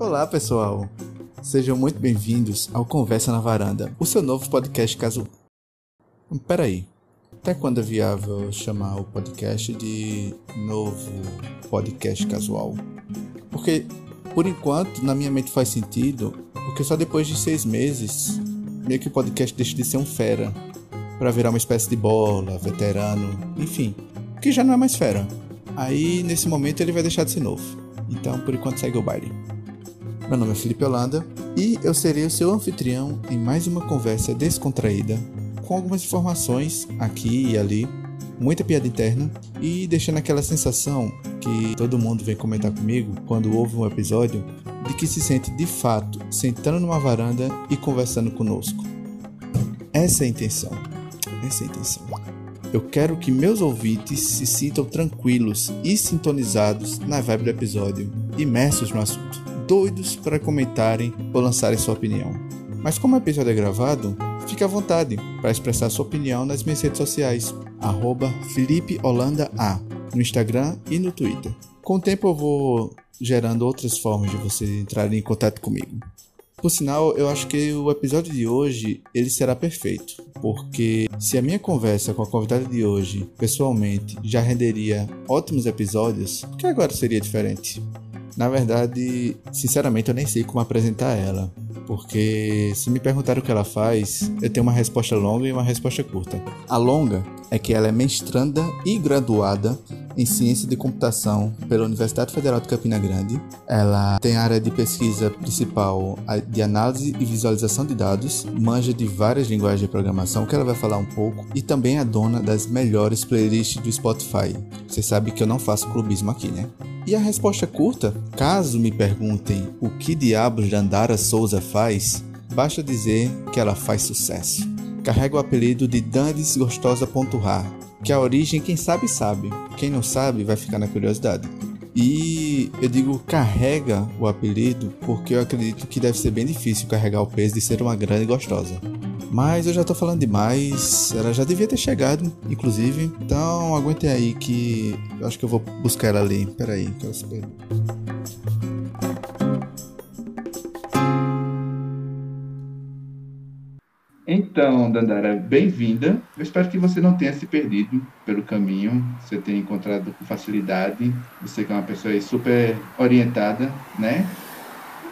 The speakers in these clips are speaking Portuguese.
Olá, pessoal. Sejam muito bem-vindos ao Conversa na Varanda, o seu novo podcast casual. Peraí, até quando é viável chamar o podcast de novo podcast casual? Porque, por enquanto, na minha mente faz sentido, porque só depois de seis meses, meio que o podcast deixa de ser um fera, para virar uma espécie de bola, veterano, enfim, que já não é mais fera. Aí, nesse momento, ele vai deixar de ser novo. Então, por enquanto, segue o baile. Meu nome é Felipe Holanda e eu serei o seu anfitrião em mais uma conversa descontraída, com algumas informações aqui e ali, muita piada interna e deixando aquela sensação que todo mundo vem comentar comigo quando ouve um episódio de que se sente de fato sentando numa varanda e conversando conosco. Essa é a intenção. Essa é a intenção. Eu quero que meus ouvintes se sintam tranquilos e sintonizados na vibe do episódio, imersos no assunto doidos para comentarem ou lançarem sua opinião. Mas como o episódio é gravado, fique à vontade para expressar sua opinião nas minhas redes sociais, arroba no Instagram e no Twitter. Com o tempo eu vou gerando outras formas de vocês entrarem em contato comigo. Por sinal, eu acho que o episódio de hoje ele será perfeito, porque se a minha conversa com a convidada de hoje, pessoalmente, já renderia ótimos episódios, que agora seria diferente? Na verdade, sinceramente, eu nem sei como apresentar ela. Porque se me perguntar o que ela faz, eu tenho uma resposta longa e uma resposta curta. A longa é que ela é mestranda e graduada em Ciência de Computação pela Universidade Federal de Campina Grande. Ela tem área de pesquisa principal de análise e visualização de dados, manja de várias linguagens de programação, que ela vai falar um pouco, e também é dona das melhores playlists do Spotify. Você sabe que eu não faço clubismo aqui, né? E a resposta curta, caso me perguntem o que diabos Dandara Souza faz, basta dizer que ela faz sucesso. Carrega o apelido de Dandes Gostosa.rar, que a origem quem sabe sabe, quem não sabe vai ficar na curiosidade. E eu digo carrega o apelido porque eu acredito que deve ser bem difícil carregar o peso de ser uma grande gostosa. Mas eu já tô falando demais, ela já devia ter chegado, inclusive. Então aguentem aí que eu acho que eu vou buscar ela ali. Pera aí, que Então, Dandara, bem-vinda. Eu espero que você não tenha se perdido pelo caminho, você tenha encontrado com facilidade. Você que é uma pessoa super orientada, né?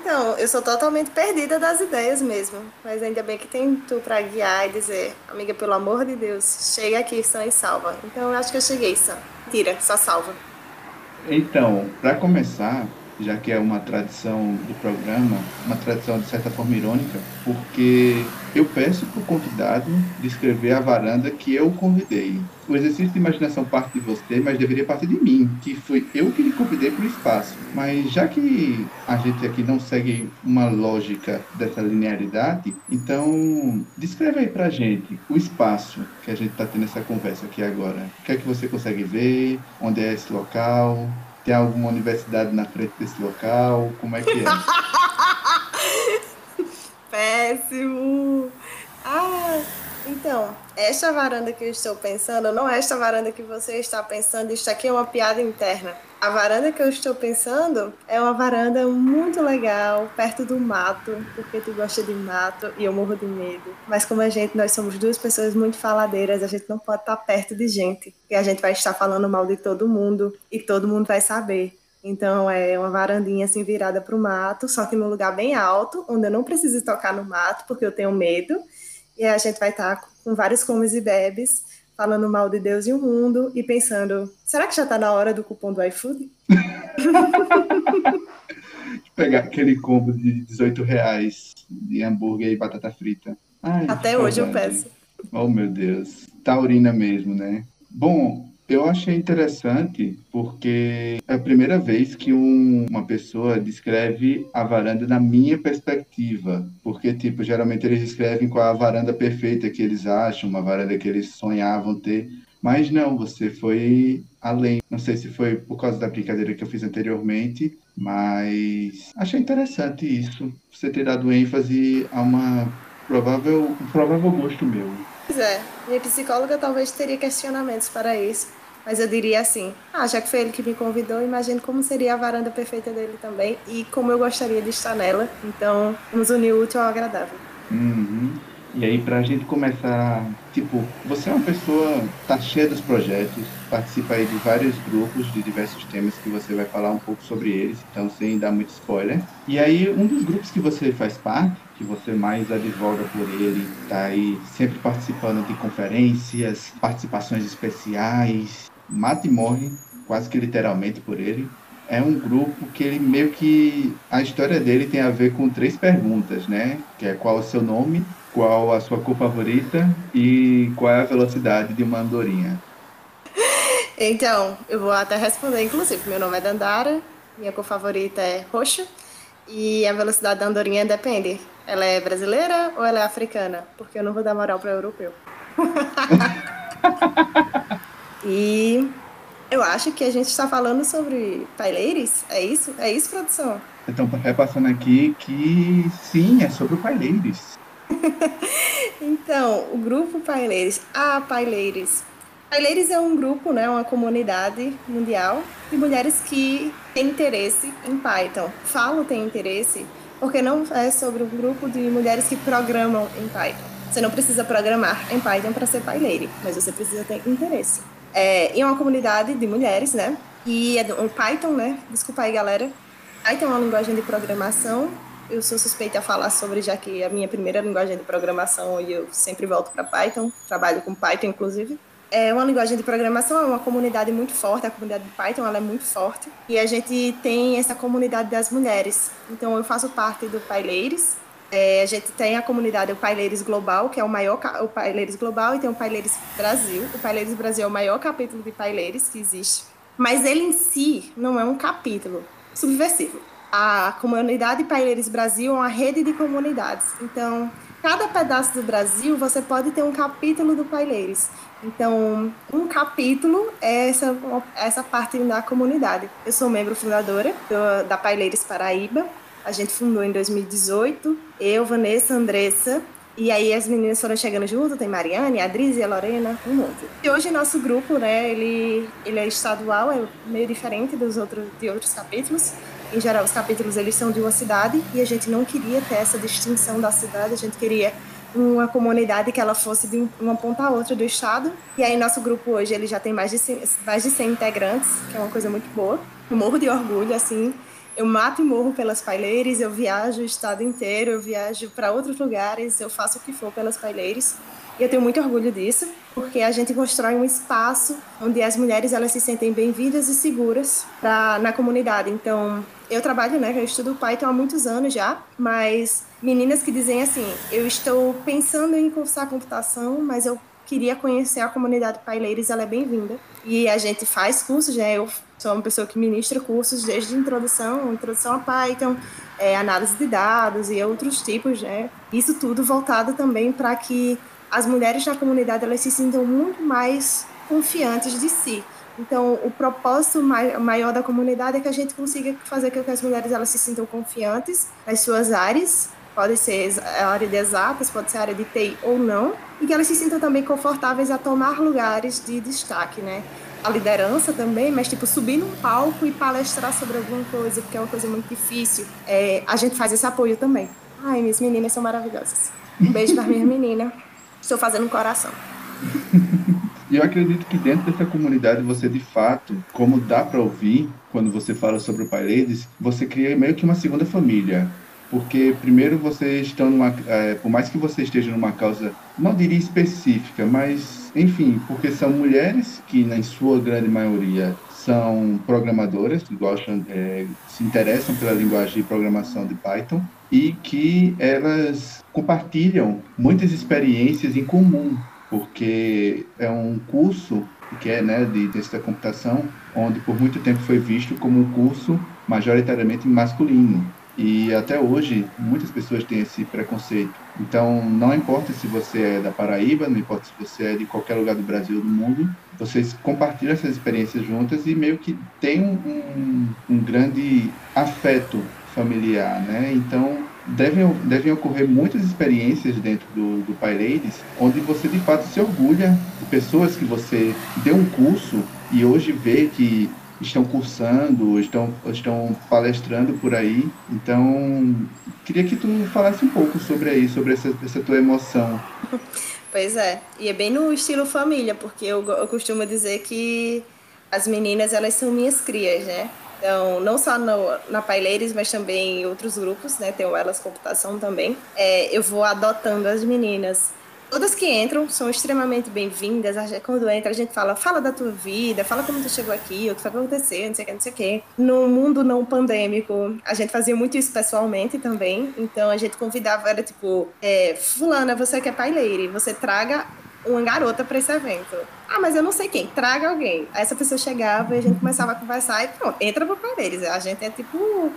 Então, eu sou totalmente perdida das ideias mesmo. Mas ainda bem que tem tu para guiar e dizer, amiga, pelo amor de Deus, chega aqui sã e salva. Então eu acho que eu cheguei sã. Tira, só salva. Então, para começar, já que é uma tradição do programa, uma tradição de certa forma irônica, porque eu peço para o convidado descrever a varanda que eu convidei. O exercício de imaginação parte de você, mas deveria partir de mim, que foi eu que lhe convidei para o espaço. Mas já que a gente aqui não segue uma lógica dessa linearidade, então descreve aí para gente o espaço que a gente está tendo essa conversa aqui agora. O que é que você consegue ver? Onde é esse local? Tem alguma universidade na frente desse local? Como é que é? Péssimo! Ah, então, esta varanda que eu estou pensando, não é esta varanda que você está pensando, isso aqui é uma piada interna. A varanda que eu estou pensando é uma varanda muito legal, perto do mato, porque tu gosta de mato e eu morro de medo. Mas como a gente, nós somos duas pessoas muito faladeiras, a gente não pode estar perto de gente, porque a gente vai estar falando mal de todo mundo e todo mundo vai saber. Então é uma varandinha assim virada para o mato, só que num lugar bem alto, onde eu não preciso tocar no mato, porque eu tenho medo. E a gente vai estar com vários comes e bebes falando mal de Deus e o mundo e pensando: será que já está na hora do cupom do iFood? Pegar aquele combo de 18 reais de hambúrguer e batata frita. Ai, Até hoje eu peço. Oh, meu Deus. Taurina mesmo, né? Bom, eu achei interessante porque é a primeira vez que um, uma pessoa descreve a varanda na minha perspectiva. Porque, tipo, geralmente eles descrevem qual é a varanda perfeita que eles acham, uma varanda que eles sonhavam ter. Mas não, você foi além. Não sei se foi por causa da brincadeira que eu fiz anteriormente, mas achei interessante isso. Você ter dado ênfase a uma provável, um provável gosto meu. Pois é, minha psicóloga talvez teria questionamentos para isso. mas eu diria assim: ah, já que foi ele que me convidou, imagino como seria a varanda perfeita dele também e como eu gostaria de estar nela. Então, vamos unir o útil ao agradável. Uhum. E aí, pra gente começar, tipo, você é uma pessoa, tá cheia dos projetos, participa aí de vários grupos de diversos temas que você vai falar um pouco sobre eles, então sem dar muito spoiler. E aí, um dos grupos que você faz parte, que você mais advoga por ele, tá aí sempre participando de conferências, participações especiais, mata e morre, quase que literalmente por ele. É um grupo que ele meio que. A história dele tem a ver com três perguntas, né? Que é qual o seu nome, qual a sua cor favorita e qual é a velocidade de uma andorinha? Então, eu vou até responder, inclusive. Meu nome é Dandara, minha cor favorita é roxa e a velocidade da andorinha depende. Ela é brasileira ou ela é africana? Porque eu não vou dar moral para europeu. e eu acho que a gente está falando sobre paileires. É isso? É isso, produção? Então, repassando aqui que sim, é sobre o paileires. então, o grupo Paileires. Ah, Paileires. Paileires é um grupo, né, uma comunidade mundial de mulheres que têm interesse em Python. Falo tem interesse porque não é sobre um grupo de mulheres que programam em Python. Você não precisa programar em Python para ser paileire, mas você precisa ter interesse. É, e é uma comunidade de mulheres, né? E é um Python, né? Desculpa aí, galera. Python é uma linguagem de programação eu sou suspeita a falar sobre, já que a minha primeira linguagem de programação e eu sempre volto para Python, trabalho com Python, inclusive. É uma linguagem de programação, é uma comunidade muito forte, a comunidade de Python ela é muito forte. E a gente tem essa comunidade das mulheres. Então eu faço parte do Paileires. É, a gente tem a comunidade o Paileires Global, que é o maior o Paileires Global, e tem o Paileires Brasil. O Paileires Brasil é o maior capítulo de Paileires que existe. Mas ele em si não é um capítulo subversivo a comunidade Paileiros Brasil é uma rede de comunidades. Então, cada pedaço do Brasil você pode ter um capítulo do Paileiros. Então, um capítulo é essa, essa parte da comunidade. Eu sou membro fundadora do, da Paileiros Paraíba. A gente fundou em 2018. Eu, Vanessa, Andressa. E aí as meninas foram chegando junto, tem Mariane, a Adrize, a Lorena, um monte. E hoje nosso grupo, né, ele, ele é estadual, é meio diferente dos outros, de outros capítulos em geral, os capítulos eles são de uma cidade e a gente não queria ter essa distinção da cidade, a gente queria uma comunidade que ela fosse de uma ponta a outra do estado. E aí nosso grupo hoje ele já tem mais de 100, mais de 100 integrantes, que é uma coisa muito boa. Eu morro de orgulho, assim. Eu mato e morro pelas paileiras, eu viajo o estado inteiro, eu viajo para outros lugares, eu faço o que for pelas paileiras. E eu tenho muito orgulho disso, porque a gente constrói um espaço onde as mulheres elas se sentem bem-vindas e seguras pra, na comunidade. Então, eu trabalho, né, eu estudo Python há muitos anos já, mas meninas que dizem assim, eu estou pensando em cursar computação, mas eu queria conhecer a comunidade Paileiros, ela é bem-vinda. E a gente faz cursos, né, eu sou uma pessoa que ministra cursos desde introdução, introdução a Python, é, análise de dados e outros tipos, né, isso tudo voltado também para que as mulheres na comunidade elas se sintam muito mais confiantes de si. Então, o propósito maior da comunidade é que a gente consiga fazer com que as mulheres elas se sintam confiantes nas suas áreas, pode ser a área de exatas, pode ser a área de TI ou não, e que elas se sintam também confortáveis a tomar lugares de destaque, né? A liderança também, mas tipo, subir num palco e palestrar sobre alguma coisa, porque é uma coisa muito difícil. É, a gente faz esse apoio também. Ai, minhas meninas são maravilhosas. Um beijo para minha menina. Estou fazendo um coração. E eu acredito que dentro dessa comunidade você de fato, como dá para ouvir quando você fala sobre o Paredes, você cria meio que uma segunda família. Porque primeiro vocês estão numa, é, por mais que você esteja numa causa, não diria específica, mas enfim, porque são mulheres que na sua grande maioria são programadoras, que gostam, é, se interessam pela linguagem de programação de Python e que elas compartilham muitas experiências em comum, porque é um curso que é né, de ciência da computação, onde por muito tempo foi visto como um curso majoritariamente masculino. E até hoje, muitas pessoas têm esse preconceito. Então, não importa se você é da Paraíba, não importa se você é de qualquer lugar do Brasil ou do mundo, vocês compartilham essas experiências juntas e meio que tem um, um, grande afeto familiar, né? Então, devem, devem ocorrer muitas experiências dentro do, do PyLadies, onde você de fato se orgulha de pessoas que você deu um curso e hoje vê que estão cursando, estão, estão palestrando por aí. Então, queria que tu falasse um pouco sobre aí, sobre essa, essa tua emoção. Pois é, e é bem no estilo família, porque eu, eu costumo dizer que as meninas, elas são minhas crias, né? Então, não só no, na Paileiros, mas também em outros grupos, né? Tem o Elas Computação também. É, eu vou adotando as meninas Todas que entram são extremamente bem-vindas. Quando entra, a gente fala, fala da tua vida, fala como tu chegou aqui, o que foi acontecendo, não sei o que, não sei o que. No mundo não pandêmico, a gente fazia muito isso pessoalmente também. Então a gente convidava, era tipo, é, fulana, você que é pai leire, você traga uma garota para esse evento. Ah, mas eu não sei quem, traga alguém. Aí essa pessoa chegava e a gente começava a conversar e pronto, entra pro pai deles. A gente é tipo,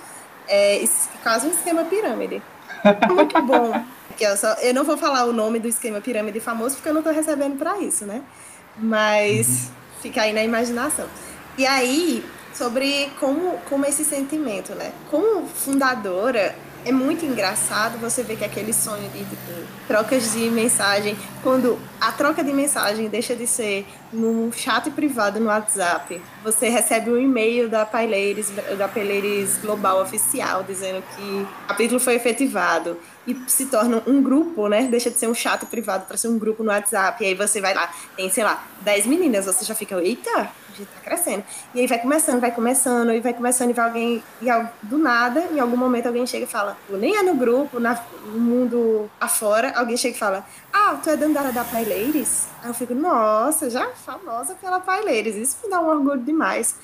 é, quase um esquema pirâmide. Muito bom só, eu não vou falar o nome do esquema pirâmide famoso porque eu não estou recebendo para isso, né? Mas uhum. fica aí na imaginação. E aí, sobre como, como esse sentimento, né? Como fundadora, é muito engraçado você ver que aquele sonho de tipo, trocas de mensagem, quando a troca de mensagem deixa de ser num chat privado no WhatsApp, você recebe um e-mail da Paileiros, da Paileiros Global Oficial dizendo que o capítulo foi efetivado e se torna um grupo, né? Deixa de ser um chat privado para ser um grupo no WhatsApp. E aí você vai lá, tem, sei lá, 10 meninas, você já fica, eita, gente tá crescendo. E aí vai começando, vai começando, e vai começando, e vai alguém, e do nada, em algum momento alguém chega e fala, nem é no grupo, na, no mundo afora, alguém chega e fala, ah, tu é Dandara da Pai Ladies? Aí eu fico, nossa, já famosa pela Pai Ladies, isso me dá um orgulho demais.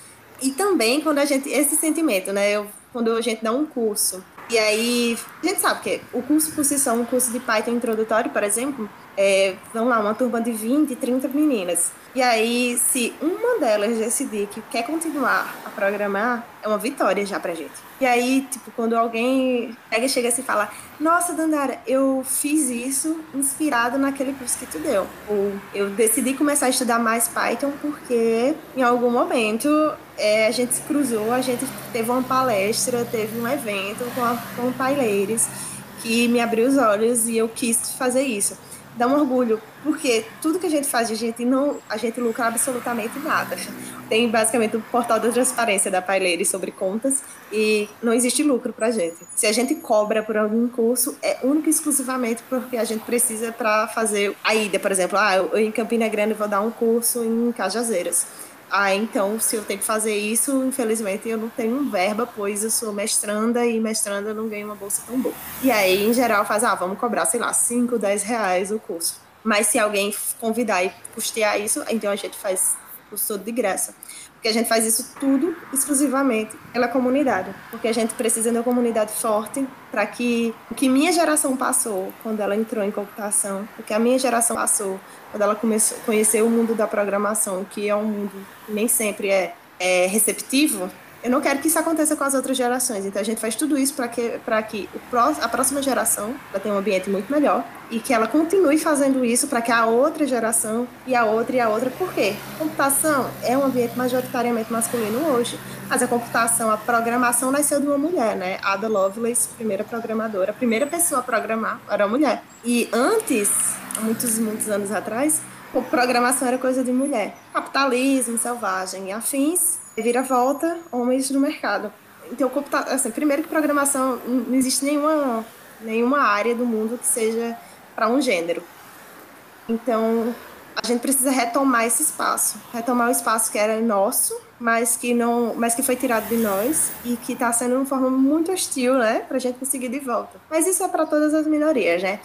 E também quando a gente, esse sentimento, né, eu, quando a gente dá um curso, e aí, a gente sabe que o curso por si só, um curso de Python introdutório, por exemplo, é, vamos lá, uma turma de 20, 30 meninas. E aí, se uma delas decidir que quer continuar a programar, é uma vitória já pra gente. E aí, tipo, quando alguém pega, chega assim e fala: Nossa, Dandara, eu fiz isso inspirado naquele curso que tu deu. Ou eu decidi começar a estudar mais Python porque em algum momento é, a gente se cruzou, a gente teve uma palestra, teve um evento com, a, com que me abriu os olhos e eu quis fazer isso dá um orgulho, porque tudo que a gente faz, a gente não, a gente lucra absolutamente nada. Tem basicamente o portal da transparência da Paileire sobre contas e não existe lucro pra gente. Se a gente cobra por algum curso, é único e exclusivamente porque a gente precisa para fazer a ida, por exemplo, ah, eu em Campina Grande vou dar um curso em Cajazeiras. Ah, então, se eu tenho que fazer isso, infelizmente eu não tenho verba, pois eu sou mestranda e mestranda não ganha uma bolsa tão boa. E aí, em geral, faz, ah, vamos cobrar, sei lá, 5, 10 reais o curso. Mas se alguém convidar e custear isso, então a gente faz o curso todo de graça. Porque a gente faz isso tudo exclusivamente pela comunidade. Porque a gente precisa de uma comunidade forte para que o que minha geração passou quando ela entrou em computação, o que a minha geração passou quando ela começou, conheceu o mundo da programação, que é um mundo que nem sempre é, é receptivo, eu não quero que isso aconteça com as outras gerações. Então a gente faz tudo isso para que, pra que a próxima geração tenha um ambiente muito melhor e que ela continue fazendo isso para que a outra geração e a outra e a outra. Por quê? Computação é um ambiente majoritariamente masculino hoje, mas a computação, a programação nasceu de uma mulher, né? Ada Lovelace, primeira programadora, a primeira pessoa a programar era mulher. E antes, muitos, muitos anos atrás, programação era coisa de mulher. Capitalismo selvagem e afins vira volta homens no mercado. Então, assim, primeiro que programação não existe nenhuma, nenhuma área do mundo que seja para um gênero. Então, a gente precisa retomar esse espaço, retomar o espaço que era nosso mas que não, mas que foi tirado de nós e que está sendo uma forma muito hostil, né, para a gente conseguir de volta. Mas isso é para todas as minorias, né?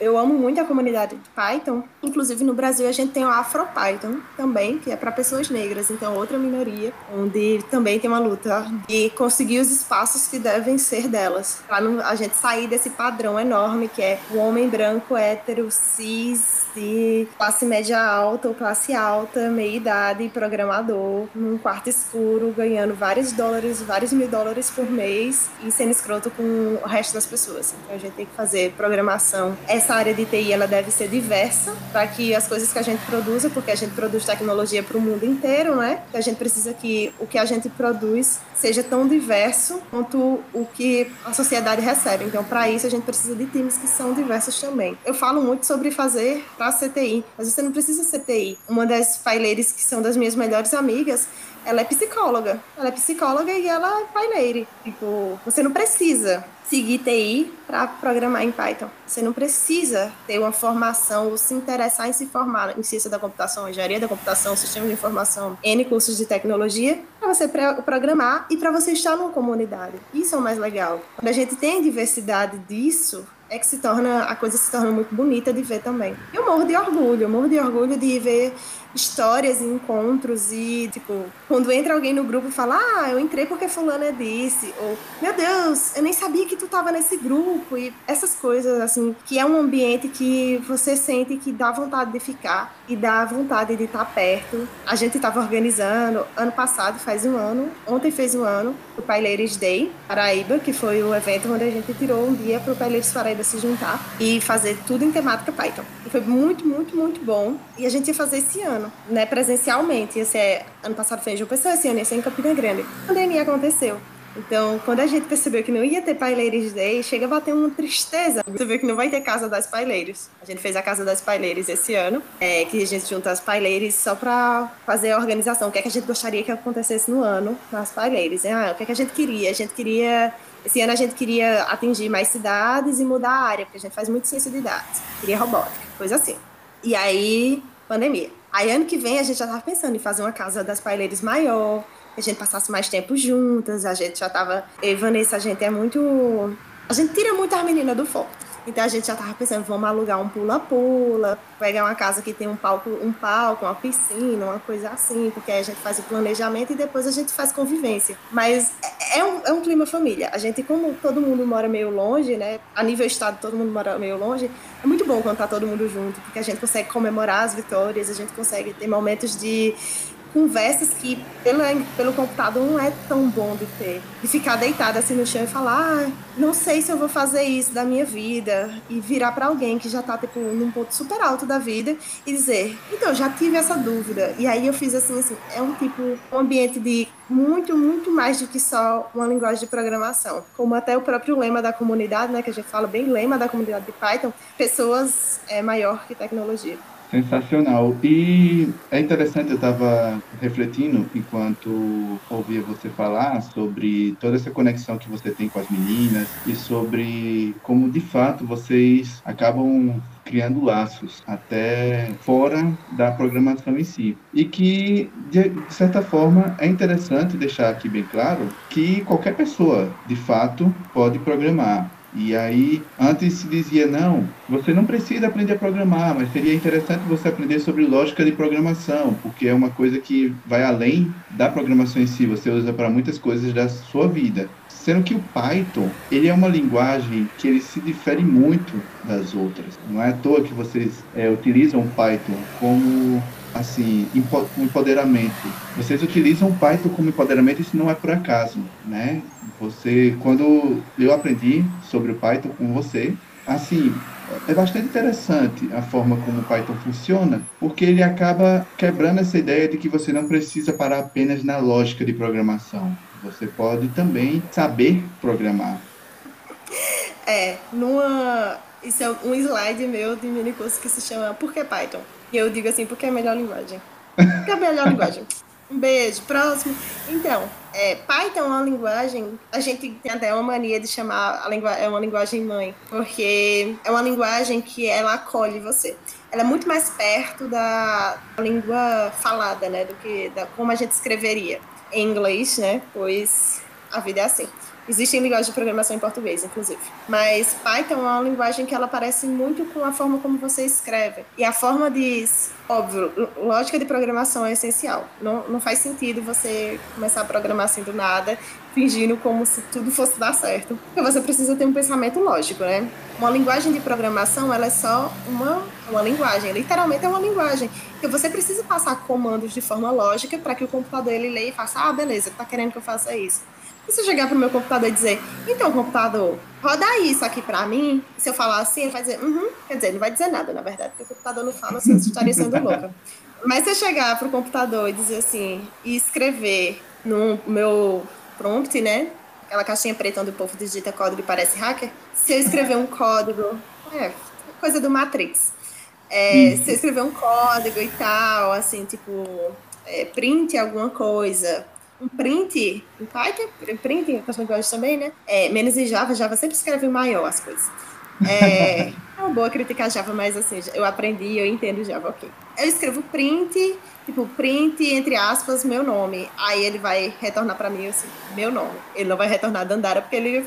Eu, amo muito a comunidade de Python. Inclusive no Brasil a gente tem o AfroPython também, que é para pessoas negras, então outra minoria, onde também tem uma luta de conseguir os espaços que devem ser delas, para a gente sair desse padrão enorme que é o homem branco hétero cis de classe média alta ou classe alta, meia idade, programador, num quarto escuro, ganhando vários dólares, vários mil dólares por mês e sendo escroto com o resto das pessoas. Então a gente tem que fazer programação. Essa área de TI ela deve ser diversa para que as coisas que a gente produza, porque a gente produz tecnologia para o mundo inteiro, né? A gente precisa que o que a gente produz seja tão diverso quanto o que a sociedade recebe. Então, para isso, a gente precisa de times que são diversos também. Eu falo muito sobre fazer para CTI, mas você não precisa ser TI. Uma das paileiras que são das minhas melhores amigas, ela é psicóloga. Ela é psicóloga e ela é paileire. Tipo, você não precisa seguir TI para programar em Python. Você não precisa ter uma formação ou se interessar em se formar em ciência da computação, engenharia da computação, sistema de informação, N cursos de tecnologia, para você programar e para você estar numa comunidade. Isso é o mais legal. Quando a gente tem diversidade disso, é que se torna a coisa se torna muito bonita de ver também. Eu morro de orgulho, eu morro de orgulho de ver histórias e encontros e, tipo, quando entra alguém no grupo e fala, ah, eu entrei porque fulano é desse, ou, meu Deus, eu nem sabia que tu tava nesse grupo, e essas coisas, assim, que é um ambiente que você sente que dá vontade de ficar e dá vontade de estar perto. A gente tava organizando, ano passado, faz um ano, ontem fez um ano, o Paileiros Day, Paraíba, que foi o evento onde a gente tirou um dia pro Paileiros Paraíba se juntar e fazer tudo em temática Python. E foi muito, muito, muito bom. E a gente ia fazer esse ano ano, né, presencialmente. Esse é, ano passado foi em João Pessoa, esse ano ia ser em Campina Grande. A pandemia aconteceu. Então, quando a gente percebeu que não ia ter Paileiros Day, chega a bater uma tristeza. Você vê que não vai ter Casa das Paileiros. A gente fez a Casa das Paileiros esse ano, é, que a gente junta as Paileiros só para fazer a organização. O que é que a gente gostaria que acontecesse no ano nas Paileiros? Ah, o que é que a gente queria? A gente queria... Esse ano a gente queria atingir mais cidades e mudar a área, porque a gente faz muito ciência de dados. Queria robótica, coisa assim. E aí, pandemia. Aí ano que vem a gente já estava pensando em fazer uma casa das paileiras maior, a gente passasse mais tempo juntas, a gente já estava. E Vanessa, a gente é muito. A gente tira muito as meninas do foco. Então a gente já tava pensando, vamos alugar um pula-pula, pegar uma casa que tem um palco, um palco, uma piscina, uma coisa assim, porque aí a gente faz o planejamento e depois a gente faz convivência. Mas é, é um, é um clima família. A gente, como todo mundo mora meio longe, né? A nível estado todo mundo mora meio longe, é muito bom quando tá todo mundo junto, porque a gente consegue comemorar as vitórias, a gente consegue ter momentos de conversas que pelo, pelo computador não é tão bom de ter. De ficar deitada assim no chão e falar, ah, não sei se eu vou fazer isso da minha vida. E virar para alguém que já tá, tipo, num ponto super alto da vida e dizer, então, já tive essa dúvida. E aí eu fiz assim, assim, é um tipo, um ambiente de muito, muito mais do que só uma linguagem de programação. Como até o próprio lema da comunidade, né, que a gente fala bem lema da comunidade de Python, pessoas é maior que tecnologia. Sensacional. E é interessante, eu estava refletindo enquanto ouvia você falar sobre toda essa conexão que você tem com as meninas e sobre como de fato vocês acabam criando laços até fora da programação em si. E que, de certa forma, é interessante deixar aqui bem claro que qualquer pessoa, de fato, pode programar. E aí, antes se dizia, não, você não precisa aprender a programar, mas seria interessante você aprender sobre lógica de programação, porque é uma coisa que vai além da programação em si, você usa para muitas coisas da sua vida. Sendo que o Python, ele é uma linguagem que ele se difere muito das outras. Não é à toa que vocês é, utilizam o Python como assim, empoderamento. Vocês utilizam Python como empoderamento, isso não é por acaso, né? Você, quando eu aprendi sobre o Python com você, assim, é bastante interessante a forma como o Python funciona, porque ele acaba quebrando essa ideia de que você não precisa parar apenas na lógica de programação. Você pode também saber programar. É, numa. Isso é um slide meu de mini curso que se chama Por que Python? E eu digo assim, porque é a melhor linguagem. Porque é a melhor linguagem. Um beijo, próximo. Então, é, Python é uma linguagem, a gente tem até uma mania de chamar a língua, é uma linguagem mãe, porque é uma linguagem que ela acolhe você. Ela é muito mais perto da língua falada, né, do que da, como a gente escreveria em inglês, né, pois A vida é assim. Existem linguagens de programação em português, inclusive. Mas Python é uma linguagem que ela parece muito com a forma como você escreve. E a forma de. Óbvio, lógica de programação é essencial. Não, não faz sentido você começar a programar assim do nada, fingindo como se tudo fosse dar certo. Porque você precisa ter um pensamento lógico, né? Uma linguagem de programação, ela é só uma, uma linguagem. Literalmente é uma linguagem. Porque você precisa passar comandos de forma lógica para que o computador ele leia e faça, ah, beleza, tá querendo que eu faça isso. E se eu chegar pro meu computador e dizer, então, computador, roda isso aqui para mim, se eu falar assim, ele vai dizer, uhum, quer dizer, não vai dizer nada, na verdade, porque o computador não fala, senão eu estaria sendo louca. Mas se eu chegar pro computador e dizer assim, e escrever no meu prompt, né, aquela caixinha preta onde o povo digita código e parece hacker, se eu escrever um código, é, coisa do Matrix, é, se eu escrever um código e tal, assim, tipo, é, print alguma coisa, um print em Python, print em outras linguagens também, né? É, menos em Java, Java sempre escreve maior as coisas. É, é uma boa criticar Java, mas assim, eu aprendi, eu entendo Java, ok. Eu escrevo print, tipo, print, entre aspas, meu nome. Aí ele vai retornar para mim, assim, meu nome. Ele não vai retornar Dandara, porque ele,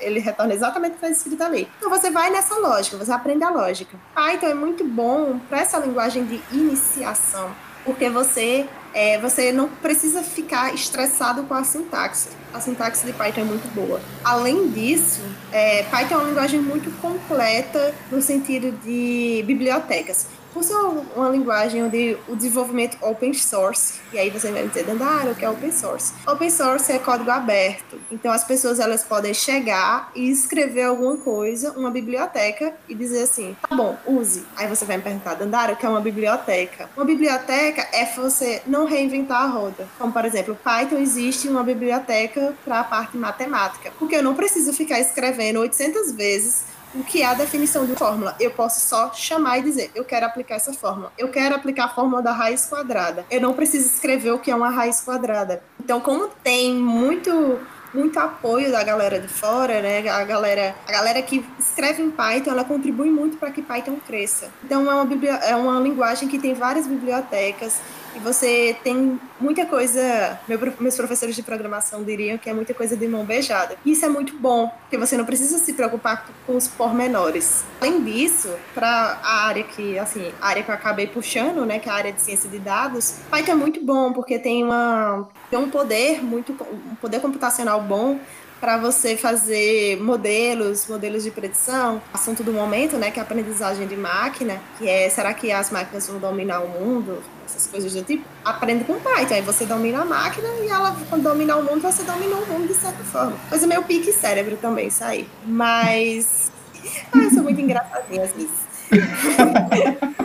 ele retorna exatamente o que está escrito ali. Então você vai nessa lógica, você aprende a lógica. Python é muito bom para essa linguagem de iniciação, porque você é, você não precisa ficar estressado com a sintaxe. A sintaxe de Python é muito boa. Além disso, é, Python é uma linguagem muito completa no sentido de bibliotecas por ser uma linguagem onde o desenvolvimento open source, e aí você vai me dizer, Dandara, o que é open source? Open source é código aberto, então as pessoas elas podem chegar e escrever alguma coisa, uma biblioteca, e dizer assim, tá bom, use. Aí você vai me perguntar, Dandara, o que é uma biblioteca? Uma biblioteca é você não reinventar a roda. Como, por exemplo, Python existe uma biblioteca para a parte matemática, porque eu não preciso ficar escrevendo 800 vezes o que é a definição de fórmula. Eu posso só chamar e dizer, eu quero aplicar essa fórmula. Eu quero aplicar a fórmula da raiz quadrada. Eu não preciso escrever o que é uma raiz quadrada. Então, como tem muito muito apoio da galera de fora, né? A galera, a galera que escreve em Python, ela contribui muito para que Python cresça. Então é uma, é uma linguagem que tem várias bibliotecas, você tem muita coisa. Meu, meus professores de programação diriam que é muita coisa de mão beijada. Isso é muito bom, porque você não precisa se preocupar com os pormenores. Além disso, para a área que, assim, a área que eu acabei puxando, né, que é a área de ciência de dados, Python é muito bom, porque tem, uma, tem um poder muito, um poder computacional bom para você fazer modelos, modelos de predição, assunto do momento, né, que é a aprendizagem de máquina, que é será que as máquinas vão dominar o mundo, essas coisas do tipo, aprende com Python, aí você domina a máquina e ela, quando dominar o mundo, você dominou o mundo de certa forma. Coisa meio pique cérebro também, isso aí. Mas, ah, eu sou muito engraçadinha às vezes.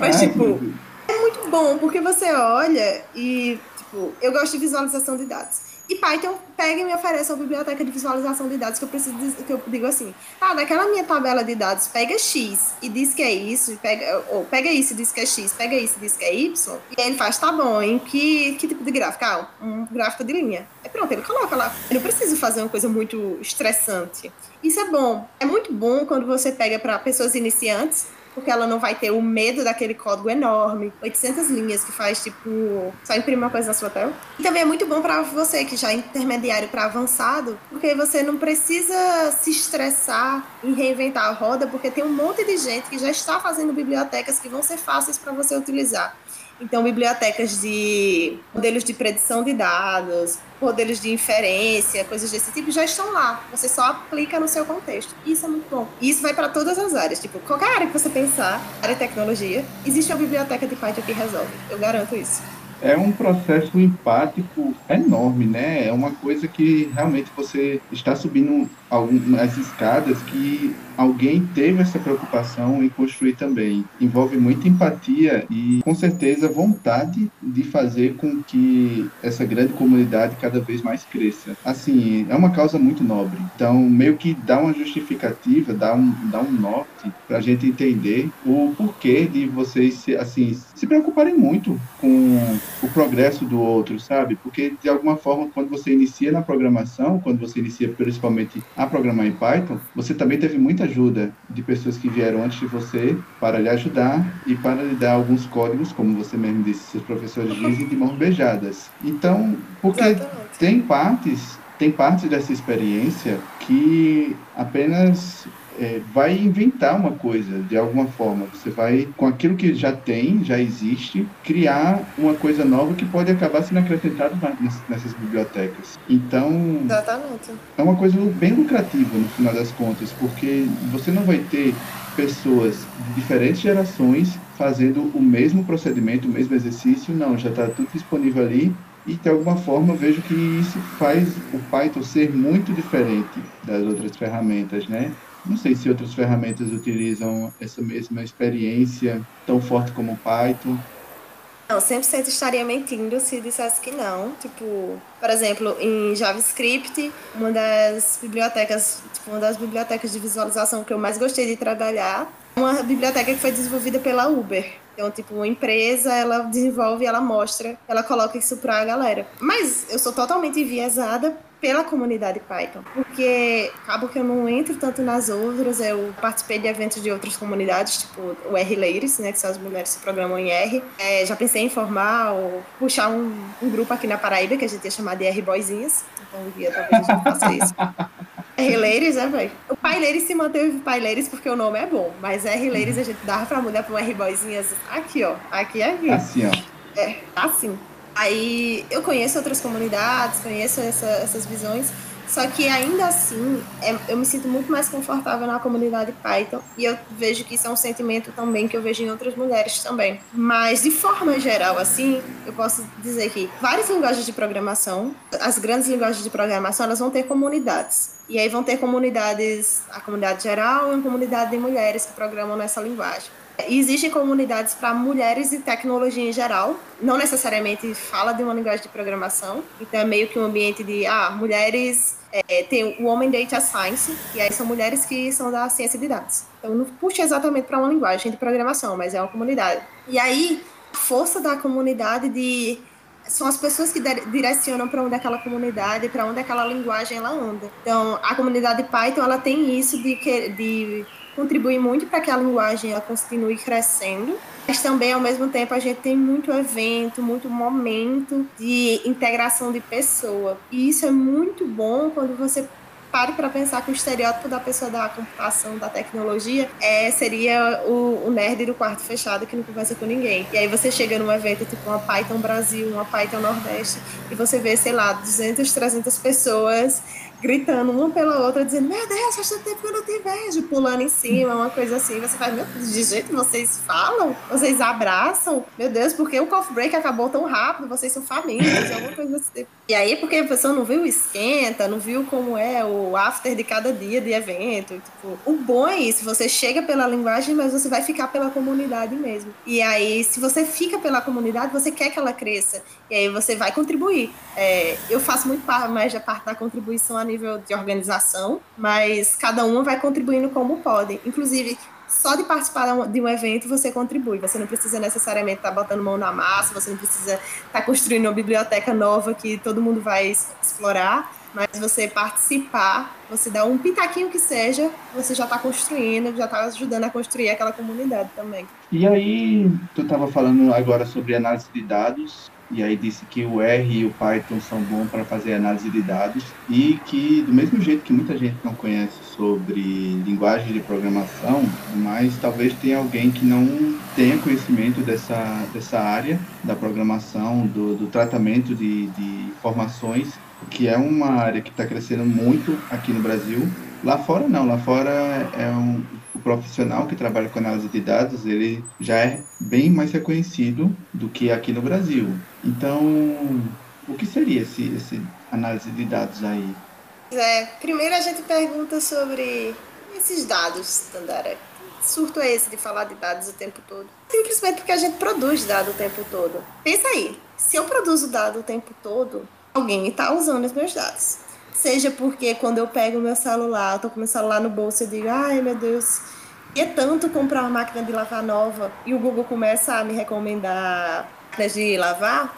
Mas, tipo, é muito bom, porque você olha e, tipo, eu gosto de visualização de dados. E Python pega e me oferece uma biblioteca de visualização de dados que eu preciso que eu digo assim, ah, naquela minha tabela de dados, pega X e diz que é isso, pega, ou pega isso e diz que é X, pega isso e diz que é Y, e aí ele faz, tá bom, em que, que tipo de gráfico? Ah, um gráfico de linha. É pronto, ele coloca lá. Eu não preciso fazer uma coisa muito estressante. Isso é bom. É muito bom quando você pega para pessoas iniciantes, porque ela não vai ter o medo daquele código enorme, 800 linhas que faz tipo só imprimir uma coisa na sua tela. E também é muito bom para você que já é intermediário para avançado, porque você não precisa se estressar em reinventar a roda, porque tem um monte de gente que já está fazendo bibliotecas que vão ser fáceis para você utilizar. Então, bibliotecas de modelos de predição de dados, modelos de inferência, coisas desse tipo já estão lá. Você só aplica no seu contexto. Isso é muito bom. E isso vai para todas as áreas. Tipo, qualquer área que você pensar, área de tecnologia, existe uma biblioteca de Python que resolve. Eu garanto isso é um processo empático enorme, né? É uma coisa que realmente você está subindo algumas escadas que alguém teve essa preocupação em construir também. Envolve muita empatia e, com certeza, vontade de fazer com que essa grande comunidade cada vez mais cresça. Assim, é uma causa muito nobre. Então, meio que dá uma justificativa, dá um, dá um norte para a gente entender o porquê de vocês, assim, se preocuparem muito com o progresso do outro, sabe? Porque, de alguma forma, quando você inicia na programação, quando você inicia principalmente a a programar em Python, você também teve muita ajuda de pessoas que vieram antes de você para lhe ajudar e para lhe dar alguns códigos, como você mesmo disse, seus professores dizem, de mãos beijadas. Então, porque Exatamente. tem partes tem partes dessa experiência que apenas é, vai inventar uma coisa de alguma forma. Você vai, com aquilo que já tem, já existe, criar uma coisa nova que pode acabar sendo acrescentada nessas bibliotecas. Então, Exatamente. é uma coisa bem lucrativa no final das contas, porque você não vai ter pessoas de diferentes gerações fazendo o mesmo procedimento, o mesmo exercício, não, já está tudo disponível ali e de alguma forma vejo que isso faz o Python ser muito diferente das outras ferramentas, né? Não sei se outras ferramentas utilizam essa mesma experiência tão forte como o Python. Não, 100% estaria mentindo se dissesse que não. Tipo, por exemplo, em JavaScript, uma das bibliotecas, tipo, uma das bibliotecas de visualização que eu mais gostei de trabalhar, uma biblioteca que foi desenvolvida pela Uber. Então, tipo, uma empresa, ela desenvolve, ela mostra, ela coloca isso pra galera. Mas eu sou totalmente enviesada pela comunidade Python, porque acabo que eu não entro tanto nas outras, eu participei de eventos de outras comunidades, tipo o R Ladies, né, que são as mulheres que programam em R. É, já pensei em formar ou puxar um, um, grupo aqui na Paraíba, que a gente ia chamar de R Boyzinhas, então um dia talvez a gente faça isso. R Ladies, né, velho? O Pai Ladies se manteve Pai Ladies porque o nome é bom, mas R Ladies a gente dava pra mudar pra um R Boyzinhas aqui, ó, aqui, aqui. Assim, ó. É, assim. Aí eu conheço outras comunidades, conheço essa, essas visões, só que ainda assim é, eu me sinto muito mais confortável na comunidade Python e eu vejo que isso é um sentimento também que eu vejo em outras mulheres também. Mas de forma geral, assim, eu posso dizer que várias linguagens de programação, as grandes linguagens de programação, elas vão ter comunidades. E aí vão ter comunidades, a comunidade geral e uma comunidade de mulheres que programam nessa linguagem. Existem comunidades para mulheres e tecnologia em geral, não necessariamente fala de uma linguagem de programação, então é meio que um ambiente de, ah, mulheres, é, tem o Women Data Science, e aí são mulheres que são da ciência de dados. Então não puxa exatamente para uma linguagem de programação, mas é uma comunidade. E aí, a força da comunidade de são as pessoas que direcionam para onde aquela comunidade, para onde aquela linguagem ela anda. Então, a comunidade Python ela tem isso de, que, de contribui muito para que a linguagem ela continue crescendo, mas também ao mesmo tempo a gente tem muito evento, muito momento de integração de pessoa. E isso é muito bom quando você pare para pensar que o estereótipo da pessoa da computação, da tecnologia, é, seria o, o, nerd do quarto fechado que não conversa com ninguém. E aí você chega num evento tipo uma Python Brasil, uma Python Nordeste, e você vê, sei lá, 200, 300 pessoas gritando uma pela outra, dizendo: Meu Deus, faz tanto tempo que eu não te vejo, pulando em cima, uma coisa assim. Você faz: Meu Deus, de jeito vocês falam, vocês abraçam. Meu Deus, porque o coffee break acabou tão rápido, vocês são famílias, alguma coisa assim. E aí, porque a pessoa não viu o esquenta, não viu como é o after de cada dia de evento. Tipo, o bom é isso, você chega pela linguagem, mas você vai ficar pela comunidade mesmo. E aí, se você fica pela comunidade, você quer que ela cresça. E aí você vai contribuir. É, eu faço muito mais da parte da contribuição a nível de organização, mas cada uma vai contribuindo como pode. Inclusive, só de participar de um evento você contribui. Você não precisa necessariamente estar tá botando mão na massa, você não precisa estar tá construindo uma biblioteca nova que todo mundo vai explorar, mas você participar, você dá um pitaquinho que seja, você já está construindo, já está ajudando a construir aquela comunidade também. E aí, tu estava falando agora sobre análise de dados, e aí disse que o R e o Python são bons para fazer análise de dados e que do mesmo jeito que muita gente não conhece sobre linguagem de programação, mas talvez tenha alguém que não tenha conhecimento dessa, dessa área da programação, do, do tratamento de, de informações, que é uma área que está crescendo muito aqui no Brasil. Lá fora não, lá fora é um, profissional que trabalha com análise de dados, ele já é bem mais reconhecido do que aqui no Brasil. Então, o que seria esse, esse análise de dados aí? É, primeiro a gente pergunta sobre esses dados, Tandara. Que surto é esse de falar de dados o tempo todo? Simplesmente porque a gente produz dado o tempo todo. Pensa aí, se eu produzo dado o tempo todo, alguém está usando os meus dados. Seja porque quando eu pego meu celular, eu tô com meu celular no bolso e digo, ai meu Deus, é tanto comprar uma máquina de lavar nova e o Google começa a me recomendar máquinas de lavar,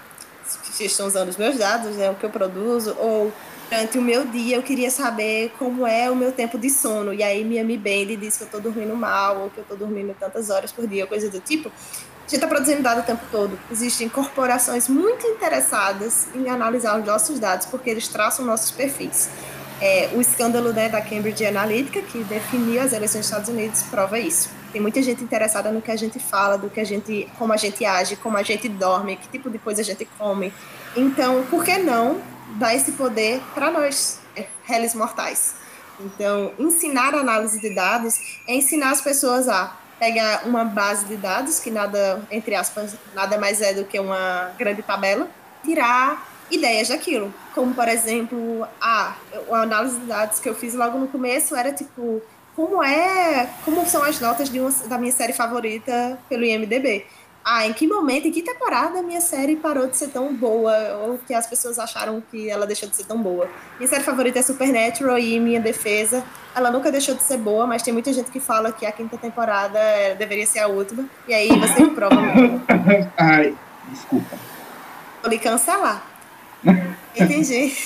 estão usando os meus dados, né, o que eu produzo, ou durante o meu dia eu queria saber como é o meu tempo de sono. E aí minha Mi Band disse que eu tô dormindo mal, ou que eu tô dormindo tantas horas por dia, coisa do tipo. A gente está produzindo dados o tempo todo. Existem corporações muito interessadas em analisar os nossos dados, porque eles traçam nossos perfis. É, o escândalo né, da Cambridge Analytica, que definiu as eleições dos Estados Unidos, prova isso. Tem muita gente interessada no que a gente fala, do que a gente, como a gente age, como a gente dorme, que tipo de coisa a gente come. Então, por que não dar esse poder para nós, é, réis mortais? Então, ensinar análise de dados é ensinar as pessoas a pegar uma base de dados, que nada, entre aspas, nada mais é do que uma grande tabela, tirar ideias daquilo. Como, por exemplo, a, a análise de dados que eu fiz logo no começo era tipo, como é, como são as notas de uma, da minha série favorita pelo IMDB. Ah, em que momento, em que temporada a minha série parou de ser tão boa, ou que as pessoas acharam que ela deixou de ser tão boa. Minha série favorita é Supernatural e minha defesa, ela nunca deixou de ser boa, mas tem muita gente que fala que a quinta temporada deveria ser a última, e aí você prova. Ai, desculpa. Vou lhe cancelar. Entendi.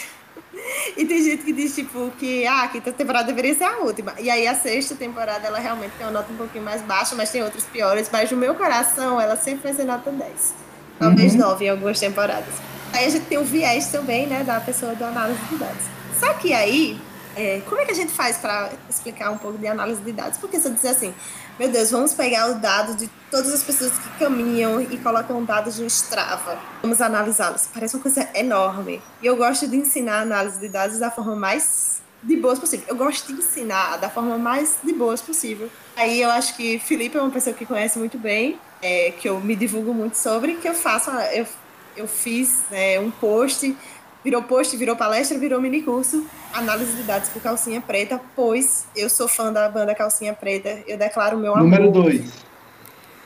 E tem gente que diz, tipo, que ah, a quinta temporada deveria ser a última. E aí a sexta temporada, ela realmente tem uma nota um pouquinho mais baixa, mas tem outros piores. Mas no meu coração, ela sempre vai ser nota 10. Talvez uhum. 9 em algumas temporadas. Aí a gente tem o viés também, né, da pessoa do análise de dados. Só que aí, é, como é que a gente faz para explicar um pouco de análise de dados? Porque se eu dizer assim, meu Deus, vamos pegar os dados de todas as pessoas que caminham e colocam dados no Strava. Vamos analisá-los. Parece uma coisa enorme. E eu gosto de ensinar análise de dados da forma mais de boas possível. Eu gosto de ensinar da forma mais de boas possível. Aí eu acho que Felipe é uma pessoa que conhece muito bem, é, que eu me divulgo muito sobre, que eu faço, eu, eu fiz né, um post Virou post, virou palestra, virou mini curso, análise de dados por Calcinha Preta, pois eu sou fã da banda Calcinha Preta. Eu declaro meu amor. Número 2.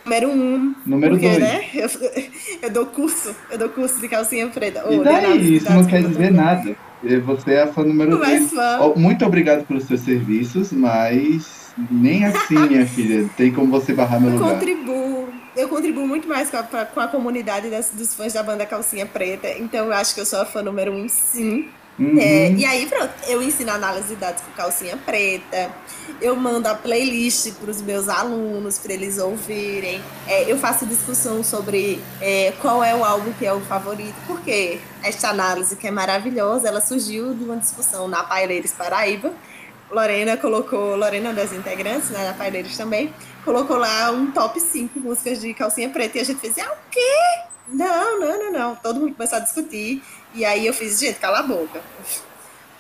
Número 1. Um, Número 2. Né? Eu, eu, dou curso, eu dou curso de calcinha preta. E daí? Isso não quer dizer nada. Você é a fã número 2. Muito obrigado pelos seus serviços, mas nem assim, minha filha. Tem como você barrar meu lugar. Contribuo eu contribuo muito mais com a, com a comunidade das, dos fãs da banda Calcinha Preta, então eu acho que eu sou a fã número um, sim. Uhum. É, e aí, pronto, eu ensino análise de dados com calcinha preta, eu mando a playlist para os meus alunos, para eles ouvirem. É, eu faço discussão sobre é, qual é o álbum que é o favorito, porque esta análise, que é maravilhosa, ela surgiu de uma discussão na Paireiros Paraíba. Lorena colocou, Lorena das integrantes, né, na Paireiros também, colocou lá um top 5 músicas de calcinha preta e a gente fez, ah, o quê? Não, não, não, não. Todo mundo começou a discutir. E aí eu fiz, gente, cala a boca.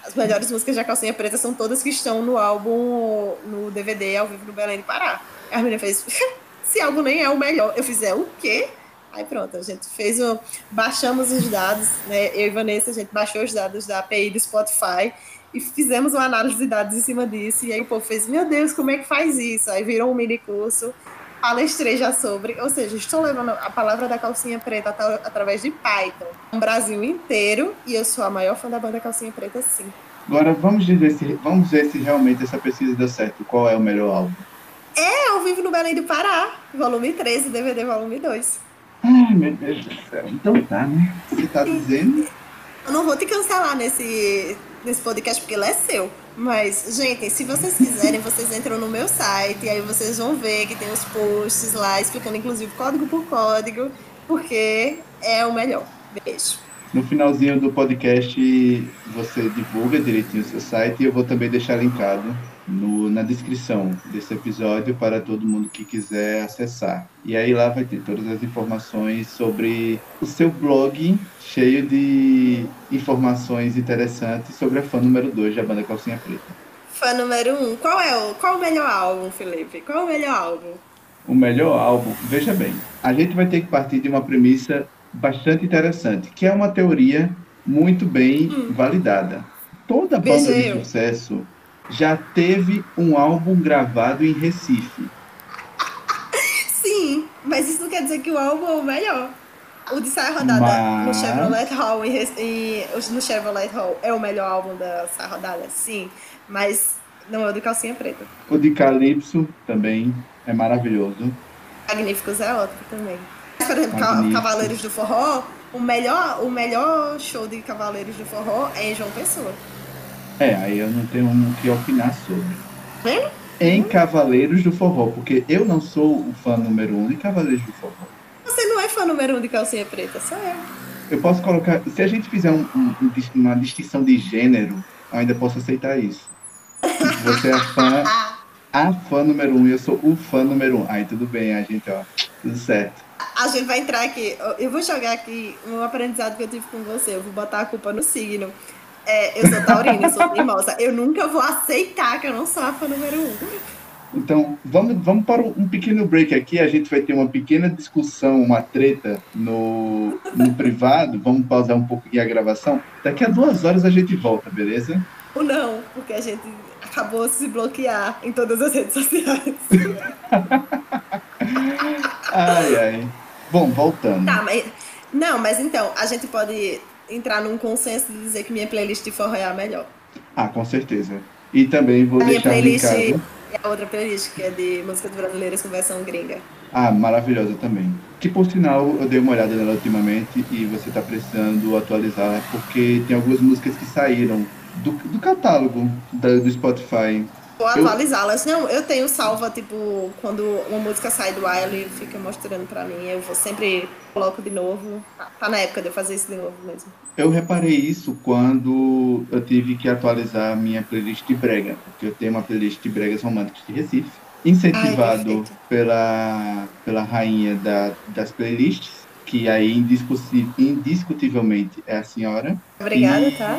As melhores músicas da calcinha preta são todas que estão no álbum, no DVD ao vivo no Belém do Pará. A menina fez, esse álbum nem é o melhor. Eu fiz, é o quê? Aí pronto, a gente fez o. Baixamos os dados, né? Eu e Vanessa, a gente baixou os dados da API do Spotify e fizemos uma análise de dados em cima disso. E aí o povo fez, meu Deus, como é que faz isso? Aí virou um mini curso, palestrei já sobre, ou seja, estou levando a palavra da calcinha preta através de Python, no Brasil inteiro, e eu sou a maior fã da banda Calcinha Preta, sim. Agora vamos dizer se vamos ver se realmente essa pesquisa deu certo. Qual é o melhor álbum? É, ao vivo no Belém do Pará, volume 13, DVD volume 2. Ai, meu Deus do céu. Então tá, né? Você tá dizendo? Eu não vou te cancelar nesse nesse podcast porque ele é seu. Mas, gente, se vocês quiserem, vocês entram no meu site e aí vocês vão ver que tem os posts lá explicando, inclusive, código por código, porque é o melhor. Beijo. No finalzinho do podcast, você divulga direitinho o seu site e eu vou também deixar linkado no, na descrição desse episódio para todo mundo que quiser acessar. E aí lá vai ter todas as informações sobre o seu blog cheio de informações interessantes sobre a fã número 2 da banda Calcinha Preta. Fã número 1, um. qual é o qual o melhor álbum, Felipe? Qual o melhor álbum? O melhor álbum, veja bem, a gente vai ter que partir de uma premissa bastante interessante, que é uma teoria muito bem hum. validada. Toda banda de sucesso já teve um álbum gravado em Recife. Sim, mas isso não quer dizer que o álbum é o melhor. O de Saia Rodada mas... no Chevrolet Hall e, e, no Chevrolet Hall é o melhor álbum da Saia Rodada, sim, mas não é o de Calcinha Preta. O de Calypso também é maravilhoso. Magníficos é outro também. Por exemplo. Cavaleiros do Forró o melhor, o melhor show de Cavaleiros do Forró é em João Pessoa. É, aí eu não tenho o que opinar sobre. Vendo? Em Cavaleiros do Forró, porque eu não sou o fã número um de Cavaleiros do Forró. Você não é fã número um de calcinha preta, só eu. Eu posso colocar. Se a gente fizer um- um- um uma distinção de gênero, eu ainda posso aceitar isso. Você é fã, a fã número um e eu sou o fã número um. Aí tudo bem, a gente, ó, tudo certo. A gente vai entrar aqui. Eu vou jogar aqui um aprendizado que eu tive com você. Eu vou botar a culpa no signo. É, eu sou taurina, eu sou teimosa. Eu nunca vou aceitar que eu não sou a fã número um. Então, vamos, vamos para um pequeno break aqui. A gente vai ter uma pequena discussão, uma treta no, no privado. Vamos pausar um pouquinho a gravação. Daqui a duas horas a gente volta, beleza? Ou não, porque a gente acabou de se bloquear em todas as redes sociais. Ai, ai. Bom, voltando. Tá, mas. Não, mas então, a gente pode entrar num consenso de dizer que minha playlist de forró é a melhor. Ah, com certeza. E também vou A minha deixar playlist linkado. é a outra playlist, que é de músicas brasileiras com versão gringa. Ah, maravilhosa também. Que por sinal eu dei uma olhada nela ultimamente e você tá precisando atualizar porque tem algumas músicas que saíram do, do catálogo da- do Spotify. Vou atualizá-las. Não, eu tenho salva, tipo, quando uma música sai do ar, ele fica mostrando pra mim. Eu vou sempre coloco de novo. Tá, tá na época de eu fazer isso de novo mesmo. Eu reparei isso quando eu tive que atualizar a minha playlist de brega, porque eu tenho uma playlist de bregas românticas de Recife, incentivado Ai, perfeito. pela, pela rainha da, das playlists, que aí indiscuti- indiscutivelmente é a senhora. Obrigada, e, tá?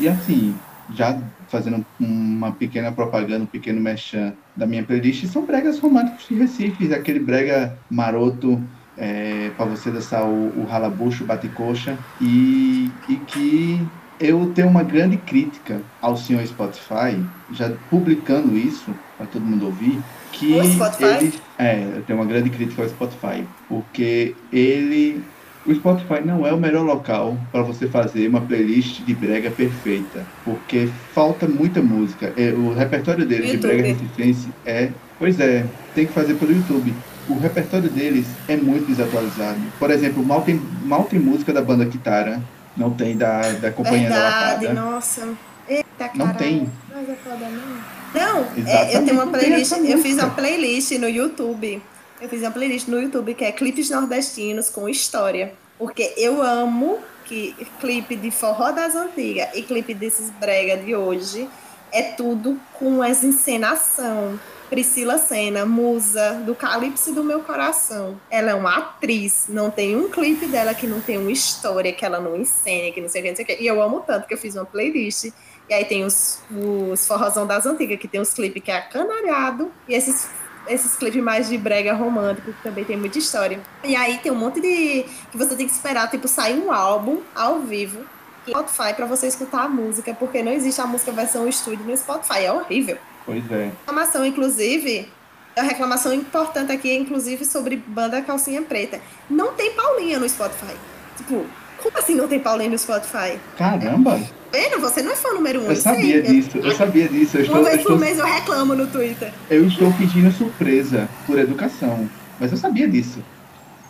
E assim, já fazendo uma pequena propaganda, um pequeno merchan da minha playlist, são bregas românticos de Recife, aquele brega maroto é, para você dançar o, o ralabucho, bate-coxa, e, e que eu tenho uma grande crítica ao senhor Spotify, já publicando isso para todo mundo ouvir, que ele é, eu tenho uma grande crítica ao Spotify, porque ele o Spotify não é o melhor local para você fazer uma playlist de brega perfeita, porque falta muita música. É, O repertório deles de YouTube. brega recifense é, pois é, tem que fazer pelo YouTube. O repertório deles é muito desatualizado. Por exemplo, mal tem, mal tem música da banda Kitara, não tem da, da Companhia da Verdade, Lapada. nossa. Eita, Não caralho. tem. Mas é foda, não. Não, é, eu tenho uma playlist. Eu fiz uma playlist no YouTube. Eu fiz uma playlist no YouTube que é clipes nordestinos com história. Porque eu amo que clipe de forró das antigas e clipe desses brega de hoje é tudo com essa encenação. Priscila Senna, musa do Calypso do meu coração. Ela é uma atriz, não tem um clipe dela que não tem uma história, que ela não encena, que não sei o que, não sei o que. E eu amo tanto que eu fiz uma playlist e aí tem os, os forrozão das antigas, que tem os clipes que é acanalhado, e esses, esses clipes mais de brega romântico, que também tem muita história. E aí tem um monte de. que você tem que esperar, tipo, sair um álbum ao vivo. no Spotify pra você escutar a música, porque não existe a música versão estúdio no Spotify, é horrível. Pois é. Reclamação, inclusive, é uma reclamação importante aqui, inclusive, sobre banda Calcinha Preta. Não tem Paulinha no Spotify. Tipo, como assim não tem Paulinha no Spotify? Caramba, Vendo? Você não é fã número um, eu sabia sei. disso, eu sabia disso. Eu estou, Uma vez por estou, mês eu reclamo no Twitter. eu estou pedindo surpresa por educação, mas eu sabia disso.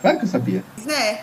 Claro que eu sabia. É.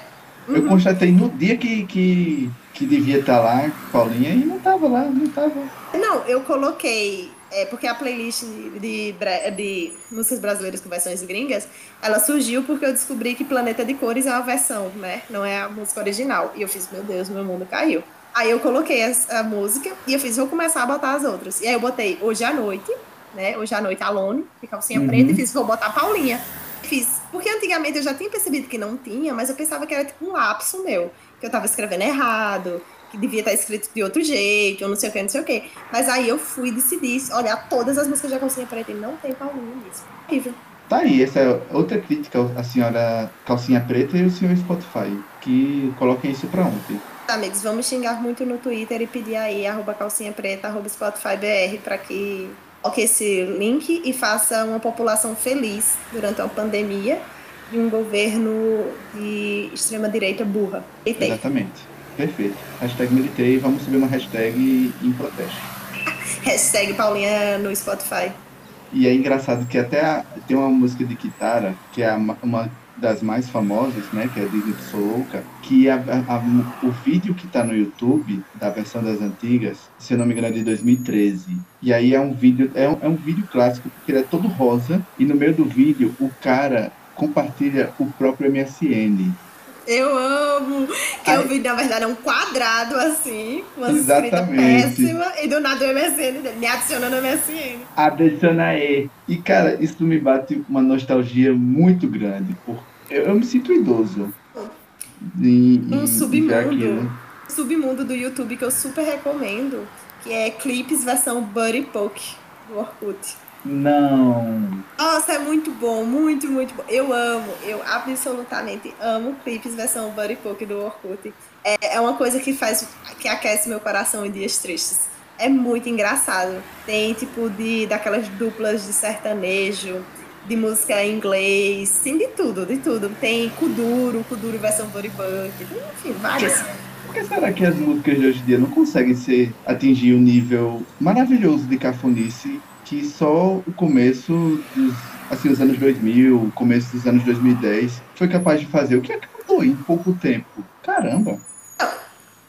Eu constatei no dia que, que, que devia estar lá, Paulinha, e não tava lá, não tava. Não, eu coloquei. É, porque a playlist de, bre- de músicas brasileiras com versões gringas, ela surgiu porque eu descobri que Planeta de Cores é uma versão, né? Não é a música original. E eu fiz, meu Deus, meu mundo caiu. Aí eu coloquei as- a, música e eu fiz, vou começar a botar as outras. E aí eu botei Hoje à Noite, né? Hoje à Noite Alone, de calcinha Uhum. preta, e fiz, vou botar Paulinha. Fiz. Porque antigamente eu já tinha percebido que não tinha, mas eu pensava que era tipo um lapso meu. Que eu tava escrevendo errado, que devia estar escrito de outro jeito, ou não sei o que, não sei o que. Mas aí eu fui e decidi olhar todas as músicas da Calcinha Preta e não tem Paulinho nisso. Horrível. Tá aí, essa é outra crítica à senhora Calcinha Preta e o senhor Spotify, que coloquem isso pra ontem. Tá, amigos, vamos xingar muito no Twitter e pedir aí, arroba calcinha preta, arroba Spotify BR, pra que coloque esse link e faça uma população feliz durante uma pandemia e um governo de extrema-direita burra. Exatamente. Perfeito. Hashtag militei, vamos subir uma hashtag em protesto. Hashtag Paulinha no Spotify. E é engraçado que até a- tem uma música de Kitara, que é uma das mais famosas, né, que é a Disney Sou Louca, que a, a, o vídeo que está no YouTube, da versão das antigas, se eu não me engano é de 2013. E aí é um vídeo, é um, é um vídeo clássico, porque ele é todo rosa, e no meio do vídeo o cara compartilha o próprio MSN. Eu amo! Que Ai. eu vi, na verdade, é um quadrado assim, uma escrita péssima, e do nada o MSN me adiciona no MSN. Adiciona aí. E, cara, isso me bate uma nostalgia muito grande, porque eu, eu me sinto idoso. Em, um submundo. Um submundo do YouTube que eu super recomendo, que é Clips versão Buddy Poke, do Orkut. Não. Nossa, é muito bom, muito, muito bom. Eu amo, eu absolutamente amo clipes versão Buddy Poke do Orkut. É, é uma coisa que faz, que aquece meu coração em dias tristes. É muito engraçado. Tem tipo de daquelas duplas de sertanejo, de música em inglês, tem de tudo, de tudo. Tem Kuduro, Kuduro versão Buddy Poke, enfim, várias. Por que será que as músicas de hoje em dia não conseguem ser, atingir o um nível maravilhoso de cafonice que só o começo dos assim, os anos 2000, começo dos anos 2010, foi capaz de fazer. O que mudou em pouco tempo? Caramba!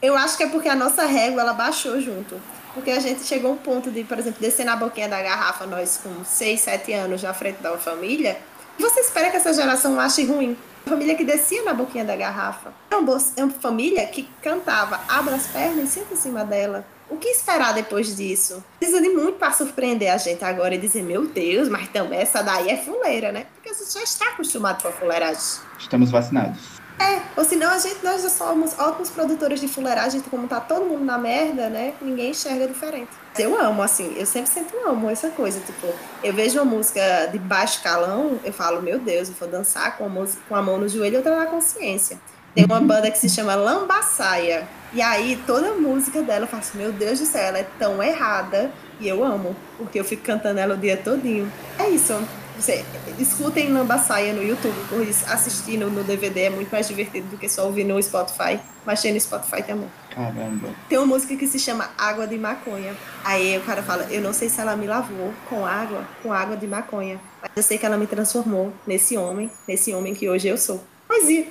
Eu acho que é porque a nossa régua ela baixou junto. Porque a gente chegou a um ponto de, por exemplo, descer na boquinha da garrafa, nós com 6, 7 anos na frente da família, você espera que essa geração ache ruim. Família que descia na boquinha da garrafa. É uma, é família que cantava, abra as pernas e senta em cima dela. O que esperar depois disso? Precisa de muito para surpreender a gente agora e dizer, meu Deus, mas também essa daí é fuleira, né? Porque a gente já está acostumado com a fuleiragem. Estamos vacinados. É, ou senão a gente, nós já somos ótimos produtores de fuleiragem, como tá todo mundo na merda, né? Ninguém enxerga diferente. Eu amo, assim, eu sempre, sempre amo essa coisa. Tipo, eu vejo uma música de baixo calão, eu falo, meu Deus, eu vou dançar com a, música, com a mão no joelho e outra na consciência. Tem uma banda que se chama Lambaçaia. E aí, toda a música dela, eu faço, meu Deus do céu, ela é tão errada. E eu amo, porque eu fico cantando ela o dia todinho. É isso. Você, escutem Lambaçaia no YouTube, por isso assistindo no DVD é muito mais divertido do que só ouvir no Spotify. Mas tem no Spotify também. Caramba. Tem uma música que se chama Água de Maconha. Aí o cara fala, eu não sei se ela me lavou com água, com água de maconha. Mas eu sei que ela me transformou nesse homem, nesse homem que hoje eu sou. Poesia.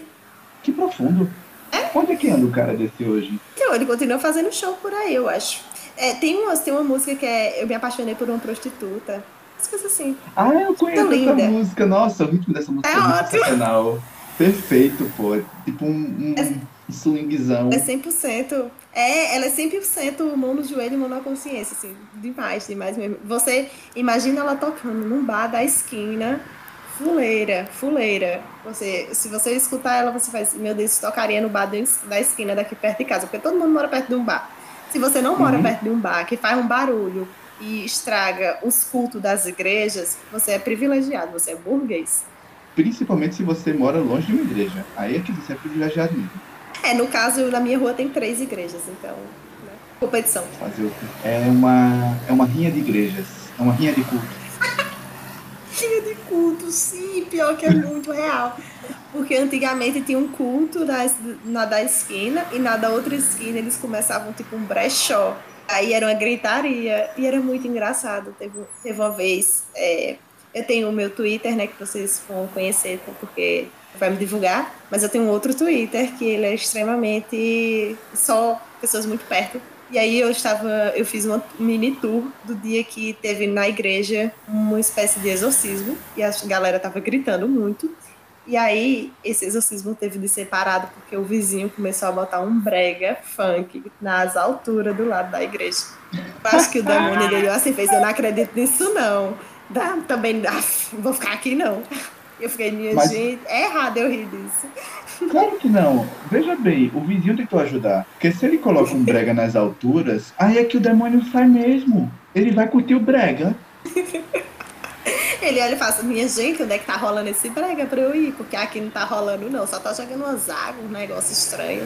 Que profundo. É? Onde é que anda o cara desse hoje? Então, ele continua fazendo show por aí, eu acho. É, tem, uma, tem uma música que é Eu Me Apaixonei por uma Prostituta. As coisas assim. Ah, eu conheço essa música. Nossa, o ritmo dessa música é, é sensacional. Perfeito, pô. Tipo um, um é, swingzão. É 100%. É, ela é 100% mão no joelho e mão na consciência, assim. Demais, demais mesmo. Você imagina ela tocando num bar da esquina fuleira, fuleira. Você, se você escutar ela, você faz, meu Deus, tocaria no bar da esquina daqui perto de casa, porque todo mundo mora perto de um bar. Se você não mora uhum. perto de um bar que faz um barulho e estraga os cultos das igrejas, você é privilegiado, você é burguês. Principalmente se você mora longe de uma igreja. Aí é que você é privilegiado mesmo. É, no caso, na minha rua tem três igrejas, então. Né? Competição. Fazer o É uma, é uma rinha de igrejas. É uma rinha de culto tinha de culto, sim, pior que é muito real. Porque antigamente tinha um culto na, na da esquina e na da outra esquina eles começavam tipo um brechó. Aí era uma gritaria e era muito engraçado. Teve, teve uma vez, é, eu tenho o meu Twitter, né, que vocês vão conhecer, porque vai me divulgar, mas eu tenho outro Twitter que ele é extremamente só pessoas muito perto e aí eu estava, eu fiz uma mini tour do dia que teve na igreja uma espécie de exorcismo e a galera tava gritando muito. E aí esse exorcismo teve de ser parado porque o vizinho começou a botar um brega funk nas alturas do lado da igreja. Eu acho que o demônio dele assim fez, eu não acredito nisso não. Dá, também dá, vou ficar aqui não. Eu fiquei, minha Mas... gente, é errado eu rir disso. Claro que não. Veja bem, o vizinho tentou ajudar. Porque se ele coloca um brega nas alturas, aí é que o demônio sai mesmo. Ele vai curtir o brega. Ele olha e fala assim, minha gente, onde é que tá rolando esse brega pra eu ir? Porque aqui não tá rolando não, só tá jogando umas águas, um negócio estranho.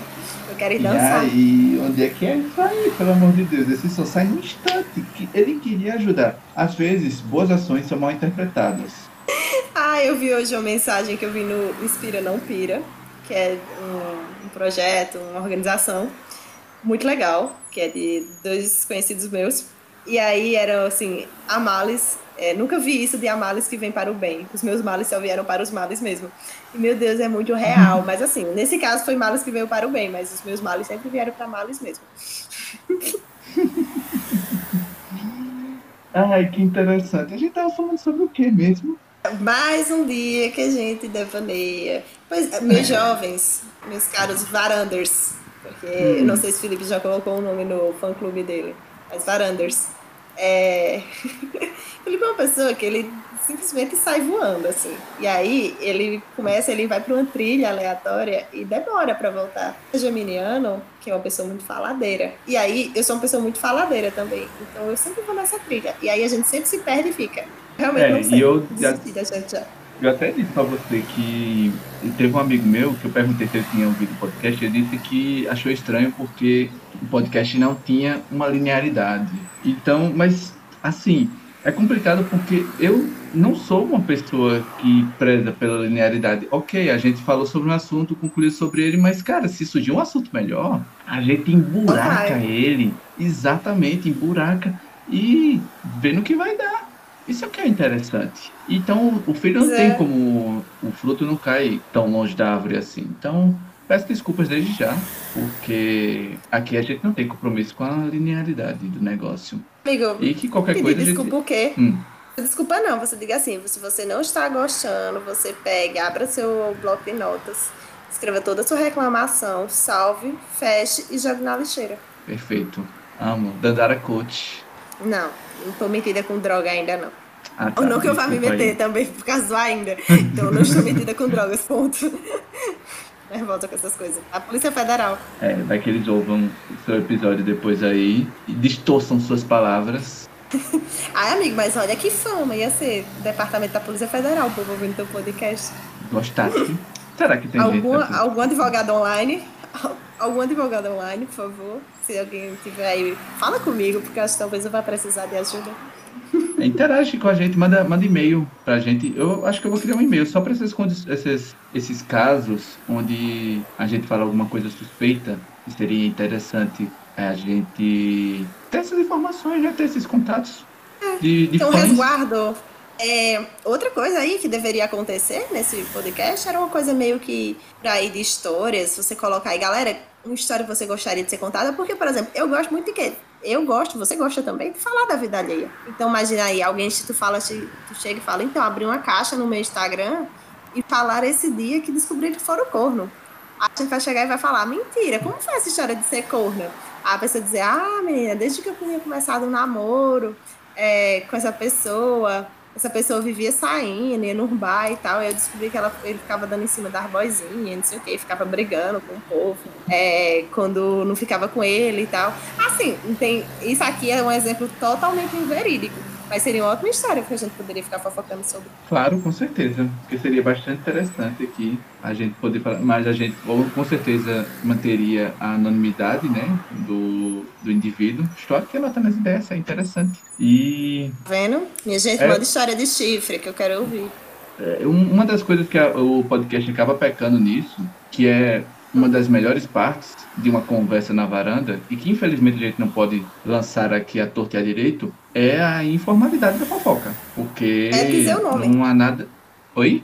Eu quero ir dançar. E aí, onde é que é isso aí, pelo amor de Deus? Esse só sai no instante. Ele queria ajudar. Às vezes, boas ações são mal interpretadas. ah, eu vi hoje uma mensagem que eu vi no Inspira Não Pira, que é um, um projeto, uma organização muito legal, que é de dois conhecidos meus. E aí era assim, a males é, nunca vi isso de há males que vem para o bem. Os meus males só vieram para os males mesmo. E, meu Deus, é muito real. Mas, assim, nesse caso foi males que veio para o bem, mas os meus males sempre vieram para males mesmo. Ai, que interessante. A gente tava falando sobre o que mesmo? Mais um dia que a gente devaneia. Pois, meus jovens, meus caros varanders, porque hum. não sei se o Felipe já colocou o nome no fã-clube dele, mas varanders. É... Felipe é uma pessoa que ele simplesmente sai voando, assim. E aí ele começa, ele vai para uma trilha aleatória e demora para voltar. O Geminiano, que é uma pessoa muito faladeira. E aí eu sou uma pessoa muito faladeira também. Então eu sempre vou nessa trilha. E aí a gente sempre se perde e fica. Realmente é, não sei. E eu já. Eu até disse pra você que teve um amigo meu que eu perguntei se ele tinha ouvido o podcast, ele disse que achou estranho porque o podcast não tinha uma linearidade. Então, mas assim, é complicado porque eu não sou uma pessoa que preza pela linearidade. Ok, a gente falou sobre um assunto, concluiu sobre ele, mas, cara, se surgir um assunto melhor, a gente emburaca ele, exatamente, emburaca, e vê no que vai dar. Isso é o que é interessante. Então, o filho não tem é. como. O fruto não cai tão longe da árvore assim. Então, peço desculpas desde já, porque aqui a gente não tem compromisso com a linearidade do negócio. Amigo, e que qualquer coisa. Desculpa gente... o quê? Hum. Desculpa não, você diga assim, se você não está gostando, você pega, abra seu bloco de notas, escreva toda a sua reclamação, salve, feche e jogue na lixeira. Perfeito. Amo. Dandara Coach. Não, não tô metida com droga ainda não. Ah, tá. Ou não que eu vá me meter aí. também, por causa ainda. Então eu não estou metida com drogas, ponto. nervosa com essas coisas. A Polícia Federal. É, vai que eles ouvam o seu episódio depois aí e distorçam suas palavras. Ai, amigo, mas olha que fama. Ia ser Departamento da Polícia Federal, o povo ouvindo teu podcast. Gostasse? Será que tem algum, gente? Algum advogado online? Algum advogado online, por favor? Se alguém tiver aí, fala comigo, porque acho que talvez eu vá precisar de ajuda. Interage com a gente, manda, manda e-mail pra gente. Eu acho que eu vou criar um e-mail só para esses, esses, esses casos onde a gente fala alguma coisa suspeita. Seria interessante a gente ter essas informações, já ter esses contatos. É, de, de então, fãs. resguardo. É, outra coisa aí que deveria acontecer nesse podcast era uma coisa meio que pra ir de histórias. Você colocar aí, galera, uma história que você gostaria de ser contada. Porque, por exemplo, eu gosto muito de quê? eu gosto, você gosta também, de falar da vida alheia. Então, imagina aí, alguém, tu fala, tu chega e fala, então, abri uma caixa no meu Instagram e falar esse dia que descobri que foram corno. A gente vai chegar e vai falar, mentira, como foi essa história de ser corno? A pessoa dizer, ah, menina, desde que eu tinha começado um namoro é, com essa pessoa, essa pessoa vivia saindo, ia no bar e tal, e eu descobri que ela, ele ficava dando em cima das boizinhas, não sei o que, ficava brigando com o povo, é, quando não ficava com ele e tal. Assim, tem, isso aqui é um exemplo totalmente inverídico. Mas seria uma ótima história que a gente poderia ficar fofocando sobre. Claro, com certeza. Porque seria bastante interessante aqui a gente poder falar. Mas a gente com certeza manteria a anonimidade né, do, do indivíduo. História que anota nas ideias, é interessante. E. Tá vendo? Minha gente, é... manda história de chifre que eu quero ouvir. É, uma das coisas que a, o podcast acaba pecando nisso, que é uma das melhores partes de uma conversa na varanda, e que infelizmente a gente não pode lançar aqui a torta e a direito, é a informalidade da fofoca. Porque é dizer o nome. não há nada. Oi?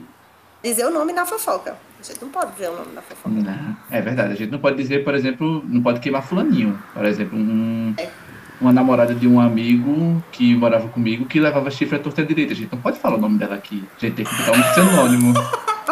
Dizer o nome da fofoca. A gente não pode dizer o nome da fofoca. Não, é verdade. A gente não pode dizer, por exemplo, não pode queimar fulaninho. Por exemplo, um, é. uma namorada de um amigo que morava comigo que levava chifre à torta à direita. A gente não pode falar o nome dela aqui. A gente tem que botar um sinônimo.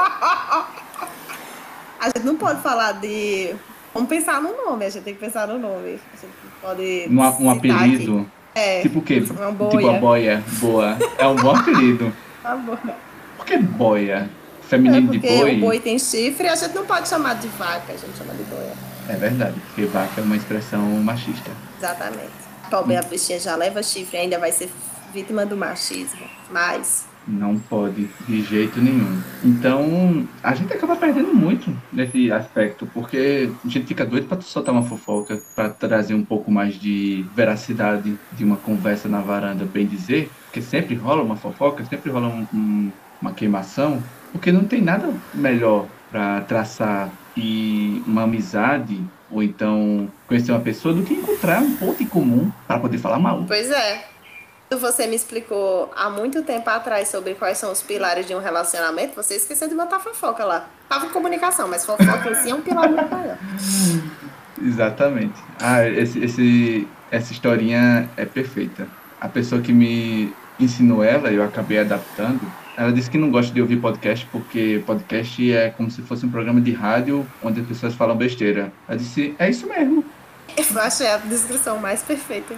a gente não pode falar de. Vamos pensar no nome, a gente tem que pensar no nome. A gente pode. Um, um apelido. Aqui. É. Tipo o quê? Tipo a boia. Boa. É um bom apelido. A boia. Por que boia? Feminino é de boi? o boi tem chifre, a gente não pode chamar de vaca, a gente chama de boia. É verdade, porque vaca é uma expressão machista. Exatamente. Pobre, a bichinha já leva chifre, ainda vai ser vítima do machismo. Mas não pode, de jeito nenhum. Então, a gente acaba perdendo muito nesse aspecto, porque a gente fica doido para soltar uma fofoca, para trazer um pouco mais de veracidade de uma conversa na varanda, bem dizer, porque sempre rola uma fofoca, sempre rola um, um, uma queimação, porque não tem nada melhor para traçar e uma amizade, ou então conhecer uma pessoa, do que encontrar um ponto em comum para poder falar mal. Pois é. Você me explicou há muito tempo atrás sobre quais são os pilares de um relacionamento, você esqueceu de botar fofoca lá. Tava em comunicação, mas fofoca em si é um pilar muito maior. Exatamente. Ah, esse, esse, essa historinha é perfeita. A pessoa que me ensinou ela, eu acabei adaptando, ela disse que não gosta de ouvir podcast porque podcast é como se fosse um programa de rádio onde as pessoas falam besteira. Ela disse, é isso mesmo. Eu achei a descrição mais perfeita.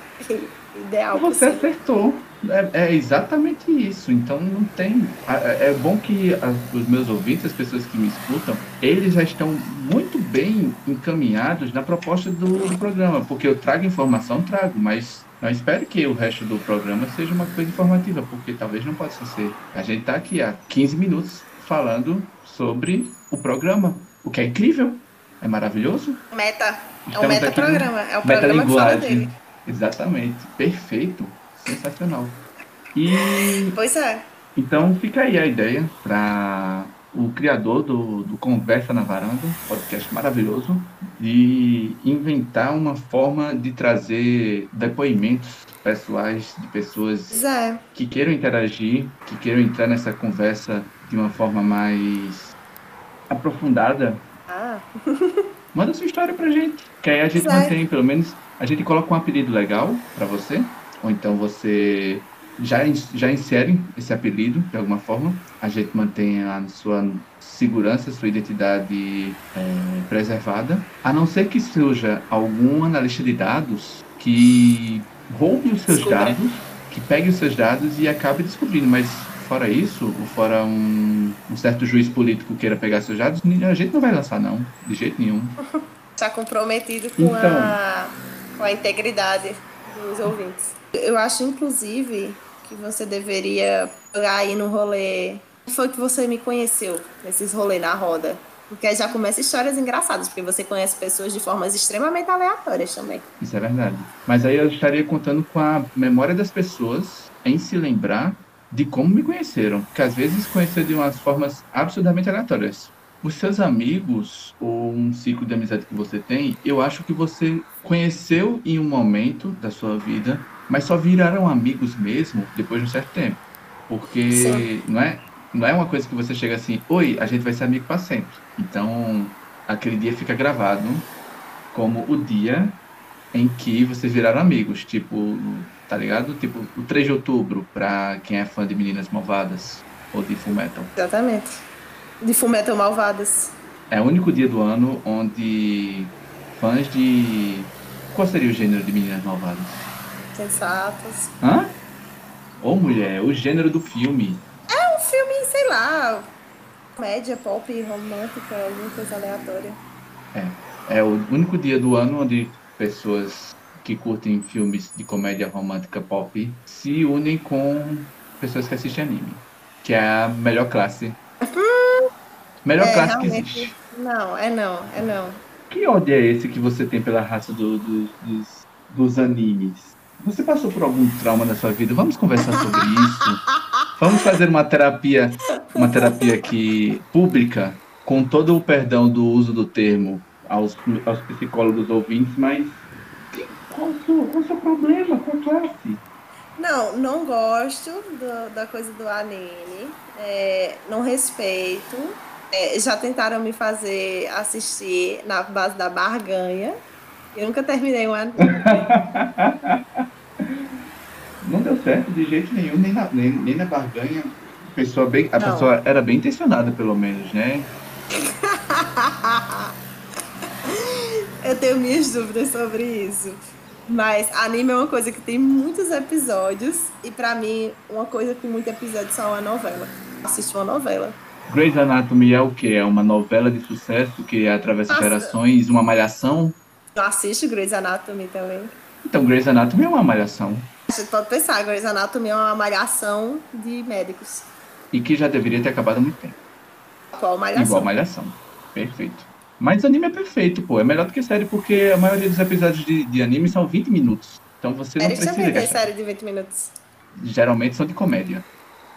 Ideal. Você possível. acertou. É, é, exatamente isso. Então não tem. É, é bom que os meus ouvintes, as pessoas que me escutam, eles já estão muito bem encaminhados na proposta do, do programa, porque eu trago informação, trago, mas não espere que o resto do programa seja uma coisa informativa, porque talvez não possa ser. A gente está aqui há 15 minutos falando sobre o programa, o que é incrível, é maravilhoso. Meta. é um meta-programa. É o programa que fala dele. Exatamente. Perfeito. Sensacional. E. Pois é. Então fica aí a ideia para o criador do, do Conversa na Varanda, podcast maravilhoso, de inventar uma forma de trazer depoimentos pessoais de pessoas é. que queiram interagir, que queiram entrar nessa conversa de uma forma mais aprofundada. Ah. Manda sua história pra gente, que aí a gente mantém, pelo menos, a gente coloca um apelido legal para você, ou então você já, já insere esse apelido de alguma forma. A gente mantém a sua segurança, sua identidade é, preservada, a não ser que seja algum analista de dados que roube os seus Desculpa. dados, que pegue os seus dados e acabe descobrindo. Mas fora isso, ou fora um, um certo juiz político queira pegar seus dados, a gente não vai lançar não, de jeito nenhum. Está comprometido com, então, a, com a integridade dos ouvintes. Eu acho, inclusive, que você deveria jogar aí no rolê. Foi que você me conheceu nesses rolês na roda? Porque aí já começa histórias engraçadas, porque você conhece pessoas de formas extremamente aleatórias também. Isso é verdade. Mas aí eu estaria contando com a memória das pessoas em se lembrar de como me conheceram. Porque às vezes conhecer de umas formas absurdamente aleatórias. Os seus amigos, ou um ciclo de amizade que você tem, eu acho que você conheceu em um momento da sua vida mas só viraram amigos mesmo depois de um certo tempo. Porque não é, não é uma coisa que você chega assim, oi, a gente vai ser amigo para sempre. Então, aquele dia fica gravado como o dia em que vocês viraram amigos, tipo, tá ligado? Tipo, o 3 de outubro, pra quem é fã de Meninas Malvadas ou de Fullmetal. Exatamente. De Fullmetal Malvadas. É o único dia do ano onde fãs de. Qual seria o gênero de Meninas Malvadas? sensatos. Hã? Ô mulher, o gênero do filme. É um filme, sei lá, comédia, pop, romântica, alguma coisa aleatória. É. É o único dia do ano onde pessoas que curtem filmes de comédia romântica pop se unem com pessoas que assistem anime. Que é a melhor classe. Melhor é, classe que existe. Não, é não, é não. Que ódio é esse que você tem pela raça do, do, dos, dos animes? Você passou por algum trauma na sua vida? Vamos conversar sobre isso. Vamos fazer uma terapia, uma terapia aqui pública, com todo o perdão do uso do termo aos, aos psicólogos ouvintes, mas qual o seu, qual o seu problema com a classe? Não, não gosto do, da coisa do anime, é, não respeito. É, já tentaram me fazer assistir na base da barganha. Eu nunca terminei um anime. não deu certo de jeito nenhum, nem na, nem, nem na barganha. A pessoa, bem, a pessoa era bem intencionada, pelo menos, né? Eu tenho minhas dúvidas sobre isso. Mas anime é uma coisa que tem muitos episódios. E para mim, uma coisa com muitos episódios só é uma novela. Assisto uma novela. Grey's Anatomy é o que? É uma novela de sucesso que atravessa Nossa. gerações, uma malhação? Eu assisto Grey's Anatomy também. Então, Grey's Anatomy é uma malhação. Você pode pensar, Grey's Anatomy é uma malhação de médicos. E que já deveria ter acabado há muito tempo. Qual malhação? Igual malhação. Perfeito. Mas anime é perfeito, pô. É melhor do que série, porque a maioria dos episódios de, de anime são 20 minutos. Então você não precisa você gastar. série de 20 minutos? Geralmente são de comédia.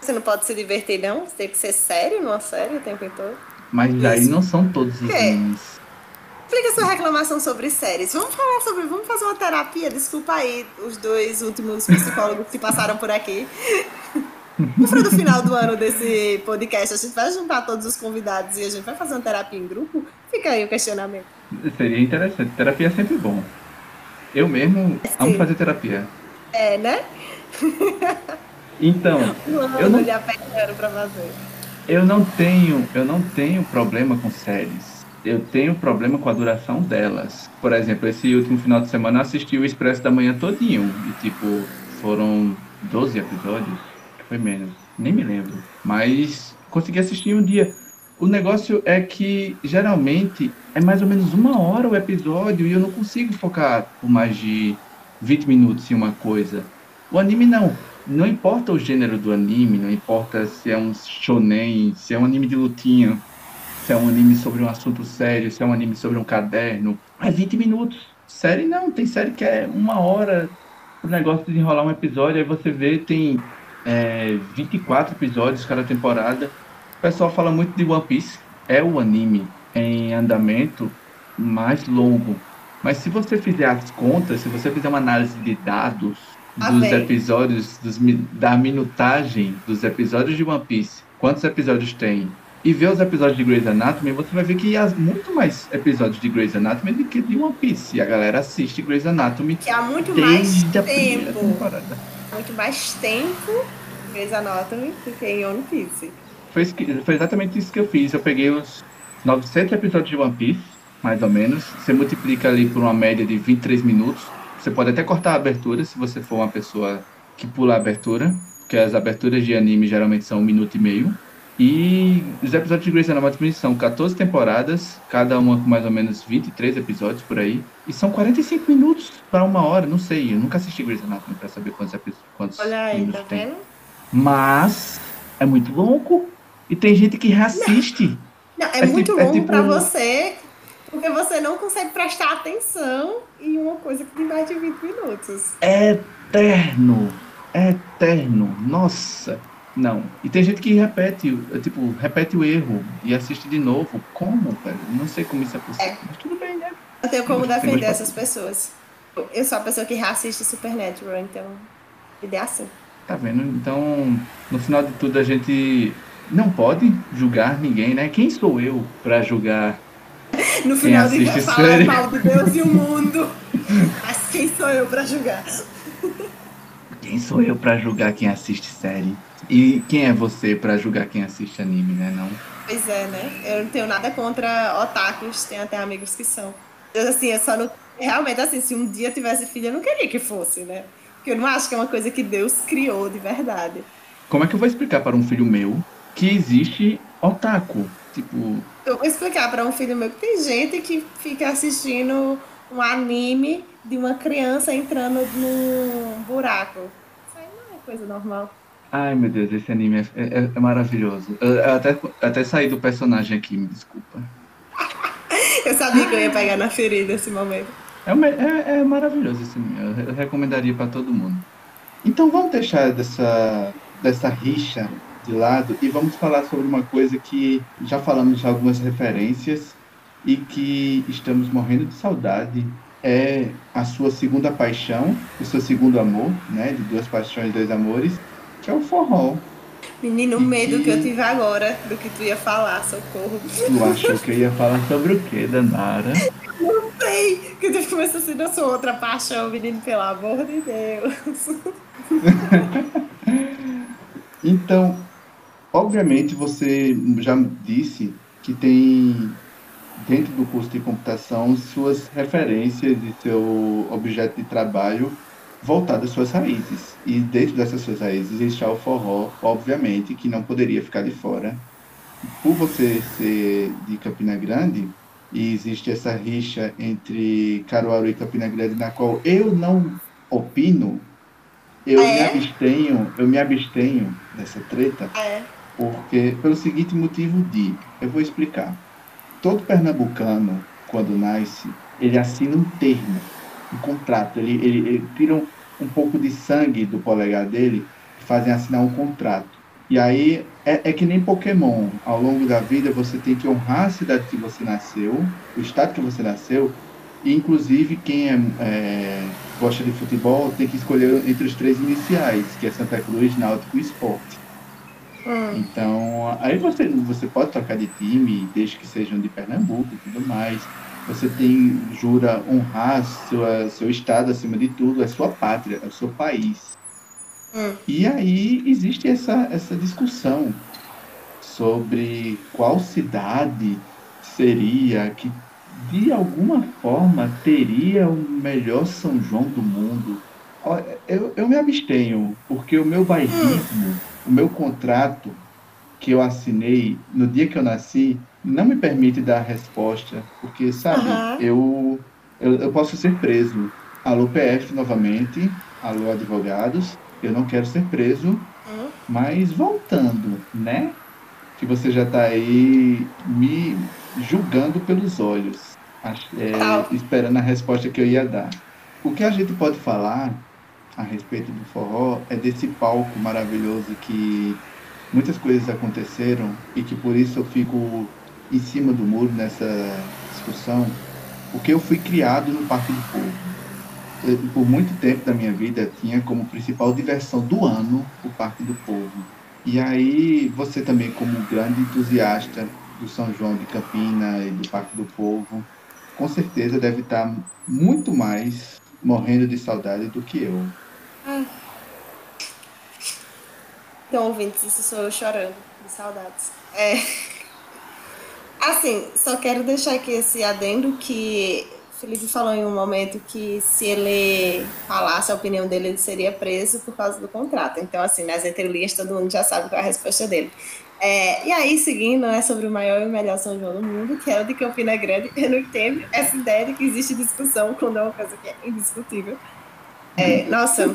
Você não pode se divertir, não? Você tem que ser sério numa série o tempo todo? Mas Isso. aí não são todos os é. animes. Explica sua reclamação sobre séries. Vamos falar sobre. Vamos fazer uma terapia. Desculpa aí os dois últimos psicólogos que passaram por aqui. No final do ano desse podcast, a gente vai juntar todos os convidados e a gente vai fazer uma terapia em grupo? Fica aí o questionamento. Seria interessante. Terapia é sempre bom. Eu mesmo Sim. amo fazer terapia. É, né? Então, eu não, pra fazer. eu não tenho, eu não tenho problema com séries. Eu tenho problema com a duração delas. Por exemplo, esse último final de semana eu assisti o Expresso da Manhã todinho. E tipo, foram 12 episódios. Foi menos, nem me lembro. Mas consegui assistir um dia. O negócio é que geralmente é mais ou menos uma hora o episódio e eu não consigo focar por mais de 20 minutos em uma coisa. O anime não. Não importa o gênero do anime, não importa se é um shonen, se é um anime de lutinha, se é um anime sobre um assunto sério, se é um anime sobre um caderno. É 20 minutos. Série não, tem série que é uma hora o negócio de enrolar um episódio, aí você vê, tem é, 24 episódios cada temporada. O pessoal fala muito de One Piece, é o anime em andamento mais longo. Mas se você fizer as contas, se você fizer uma análise de dados dos episódios, dos, da minutagem dos episódios de One Piece, quantos episódios tem, e ver os episódios de Grey's Anatomy, você vai ver que há muito mais episódios de Grey's Anatomy do que de One Piece. E a galera assiste Grey's Anatomy que há muito mais tempo. Muito mais tempo Grey's Anatomy do que em One Piece. Foi, foi exatamente isso que eu fiz. Eu peguei os 900 episódios de One Piece, mais ou menos. Você multiplica ali por uma média de 23 minutos. Você pode até cortar a abertura se você for uma pessoa que pula a abertura, porque as aberturas de anime geralmente são um minuto e meio. E os episódios de Grey's Anatomy são 14 temporadas, cada uma com mais ou menos 23 episódios por aí. E são 45 minutos para uma hora, não sei. Eu nunca assisti Grey's Anatomy para saber quantos, quantos Olha aí, minutos tá tem. Vendo? Mas é muito louco. E tem gente que reassiste. Não, é, é muito tipo, longo é tipo... para você, porque você não consegue prestar atenção em uma coisa que tem mais de 20 minutos. É eterno. É eterno. Nossa. Não. E tem gente que repete, tipo, repete o erro e assiste de novo. Como, velho? Não sei como isso é possível. É. Mas tudo bem, né? Eu tenho como defender essas pessoas. Eu sou a pessoa que reassiste Supernatural, então. Ideia assim. Tá vendo? Então, no final de tudo, a gente não pode julgar ninguém, né? Quem sou eu para julgar? No final de falar mal de Deus e o mundo. Mas quem sou eu para julgar? Quem sou eu para julgar quem assiste série? E quem é você para julgar quem assiste anime, né? Não? Pois é, né? Eu não tenho nada contra otakus, tenho até amigos que são. Eu, assim, eu só não. Realmente, assim, se um dia tivesse filho, eu não queria que fosse, né? Porque eu não acho que é uma coisa que Deus criou de verdade. Como é que eu vou explicar para um filho meu que existe otaku? Tipo. Eu vou explicar para um filho meu que tem gente que fica assistindo um anime de uma criança entrando num buraco. Isso aí não é coisa normal. Ai, meu Deus, esse anime é, é, é maravilhoso. Eu, eu até, até saí do personagem aqui, me desculpa. eu sabia que eu ia pegar na ferida esse momento. É, é, é maravilhoso esse anime, eu, eu recomendaria para todo mundo. Então vamos deixar dessa, dessa rixa de lado e vamos falar sobre uma coisa que já falamos de algumas referências e que estamos morrendo de saudade. É a sua segunda paixão, o seu segundo amor, né? De duas paixões, dois amores, que é o forró. Menino, o medo que... que eu tive agora do que tu ia falar, socorro. Tu achou que eu ia falar sobre o quê, Danara? Não sei, que tu começou a sua outra paixão, menino, pelo amor de Deus. então, obviamente você já disse que tem dentro do curso de computação suas referências e seu objeto de trabalho voltado às suas raízes. E dentro dessas suas raízes está o forró, obviamente, que não poderia ficar de fora. Por você ser de Campina Grande, e existe essa rixa entre Caruaru e Campina Grande, na qual eu não opino, eu é? me abstenho, eu me abstenho dessa treta, é? Porque pelo seguinte motivo de, eu vou explicar. Todo pernambucano, quando nasce, ele assina um termo, um contrato, ele, ele, ele tira um, um pouco de sangue do polegar dele e fazem assinar um contrato. E aí é, é, que nem Pokémon. Ao longo da vida você tem que honrar a cidade que você nasceu, o estado que você nasceu, e inclusive quem é, é, gosta de futebol tem que escolher entre os três iniciais, que é Santa Cruz, Náutico e Esporte. Hum. Então, aí você, você pode trocar de time, desde que sejam de Pernambuco e tudo mais. Você tem, jura honrar sua, seu estado acima de tudo, é sua pátria, é o seu país. Hum. E aí existe essa, essa discussão sobre qual cidade seria que de alguma forma teria o melhor São João do mundo. Eu, eu me abstenho, porque o meu bairrismo, hum. O meu contrato que eu assinei no dia que eu nasci, não me permite dar a resposta, porque, sabe, uhum. eu, eu, eu posso ser preso. Alô, PF novamente, alô, advogados, eu não quero ser preso, uhum. mas voltando, né? Que você já está aí me julgando pelos olhos, é, esperando a resposta que eu ia dar. O que a gente pode falar a respeito do forró é desse palco maravilhoso que muitas coisas aconteceram e que por isso eu fico em cima do muro nessa discussão, porque eu fui criado no Parque do Povo por muito tempo da minha vida tinha como principal diversão do ano o Parque do Povo. E aí você também como grande entusiasta do São João de Campina e do Parque do Povo, com certeza deve estar muito mais morrendo de saudade do que eu. Então, ouvintes, isso sou eu chorando de saudades. É... Assim, só quero deixar aqui esse adendo que Felipe falou em um momento que se ele falasse a opinião dele, ele seria preso por causa do contrato. Então, assim, nas entrelinhas todo mundo já sabe qual é a resposta dele. É, e aí, seguindo né, sobre o maior e o melhor São João do mundo, que é o de Campina Grande, eu não entendo essa ideia de que existe discussão quando é uma coisa que é indiscutível. É, nossa.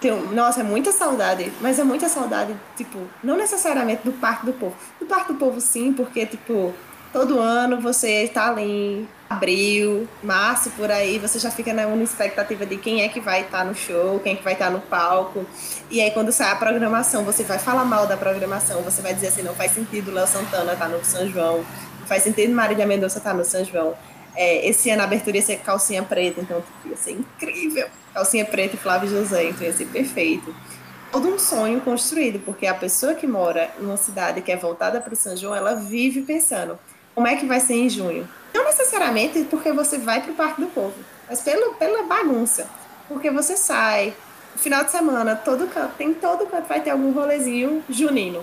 Tenho, nossa, é muita saudade, mas é muita saudade, tipo, não necessariamente do Parque do Povo. Do Parque do Povo, sim, porque, tipo, todo ano você está ali em abril, março, por aí, você já fica na expectativa de quem é que vai estar tá no show, quem é que vai estar tá no palco. E aí quando sai a programação, você vai falar mal da programação, você vai dizer assim, não faz sentido Léo Santana estar tá no São João, não faz sentido Marília Mendonça estar no São João. É, esse ano a abertura ia ser calcinha preta, então tipo, ia ser incrível. Calcinha preta e Flávio José, então ia ser perfeito todo um sonho construído, porque a pessoa que mora numa cidade que é voltada para o São João, ela vive pensando, como é que vai ser em junho. Não necessariamente porque você vai para o Parque do Povo, mas pelo, pela bagunça. Porque você sai, final de semana, todo canto, tem todo canto, vai ter algum rolezinho junino.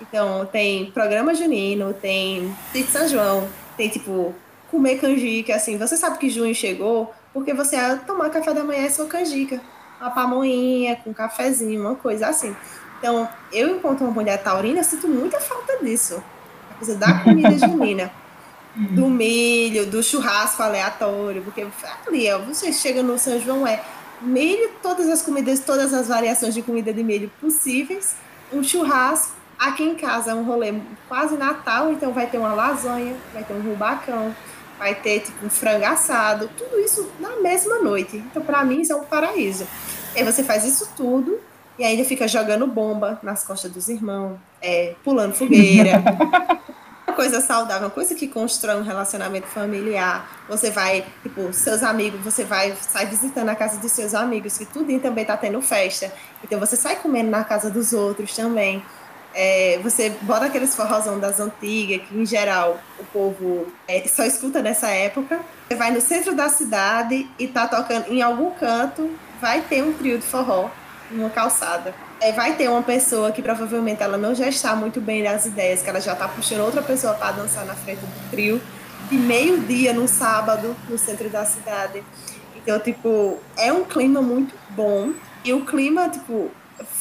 Então, tem programa junino, tem de São João, tem tipo comer canjica, assim. Você sabe que junho chegou porque você ia tomar café da manhã e sua canjica. Uma pamonhinha com um cafezinho, uma coisa assim. Então, eu, enquanto uma mulher taurina, sinto muita falta disso coisa da comida junina. do milho, do churrasco aleatório, porque ali, ó, você chega no São João, é milho, todas as comidas, todas as variações de comida de milho possíveis, um churrasco, aqui em casa é um rolê quase Natal, então vai ter uma lasanha, vai ter um rubacão, vai ter tipo um frango assado, tudo isso na mesma noite. Então, para mim, isso é um paraíso. E aí você faz isso tudo e ainda fica jogando bomba nas costas dos irmãos, é, pulando fogueira. uma coisa saudável, uma coisa que constrói um relacionamento familiar. Você vai, tipo, seus amigos, você vai, sai visitando a casa dos seus amigos, que tudo também tá tendo festa. Então você sai comendo na casa dos outros também. É, você bota aqueles forrozão das antigas, que em geral o povo é, só escuta nessa época. Você vai no centro da cidade e tá tocando em algum canto, vai ter um trio de forró numa calçada. É, vai ter uma pessoa que provavelmente ela não já está muito bem nas ideias, que ela já está puxando outra pessoa para dançar na frente do trio, de meio-dia no sábado, no centro da cidade. Então, tipo, é um clima muito bom. E o clima, tipo,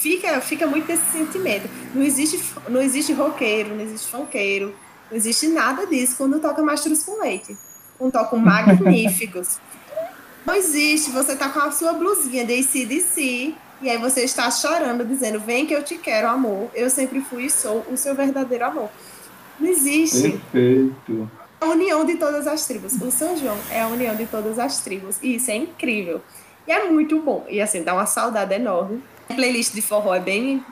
fica, fica muito desse sentimento. Não existe, não existe roqueiro, não existe funkeiro, não existe nada disso quando toca Mastros com Leite. Um toco magníficos. Não existe, você tá com a sua blusinha de CDC e aí você está chorando, dizendo: Vem que eu te quero, amor. Eu sempre fui e sou o seu verdadeiro amor. Não existe. Perfeito. A união de todas as tribos. O São João é a união de todas as tribos. E isso é incrível. E é muito bom. E assim, dá uma saudade enorme. Playlist de forró é bem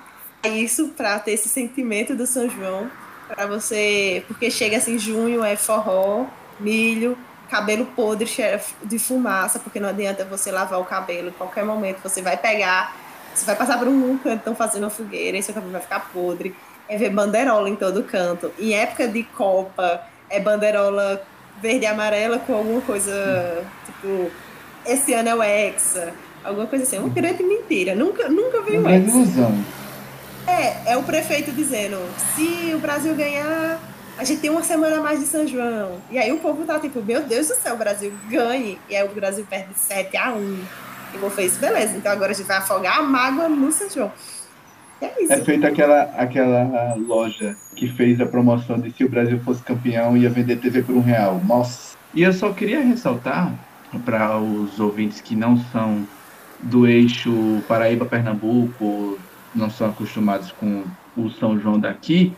isso, para ter esse sentimento do São João, para você, porque chega assim, junho é forró, milho, cabelo podre, cheira de fumaça, porque não adianta você lavar o cabelo, em qualquer momento você vai pegar, você vai passar por um canto, estão fazendo uma fogueira, e seu cabelo vai ficar podre. É ver banderola em todo canto. Em época de Copa, é banderola verde e amarela com alguma coisa, tipo, esse ano é o Hexa, alguma coisa assim. É uma grande mentira. Nunca, nunca veio o Hexa. ilusão. É, é o prefeito dizendo, se o Brasil ganhar, a gente tem uma semana a mais de São João. E aí o povo tá tipo, meu Deus do céu, o Brasil ganhe. E aí o Brasil perde 7 a 1 E vou fez, beleza, então agora a gente vai afogar a mágoa no São João. É, isso. é feita aquela, aquela loja que fez a promoção de se o Brasil fosse campeão ia vender TV por um real. Nossa. E eu só queria ressaltar para os ouvintes que não são do eixo Paraíba-Pernambuco, não são acostumados com o São João daqui,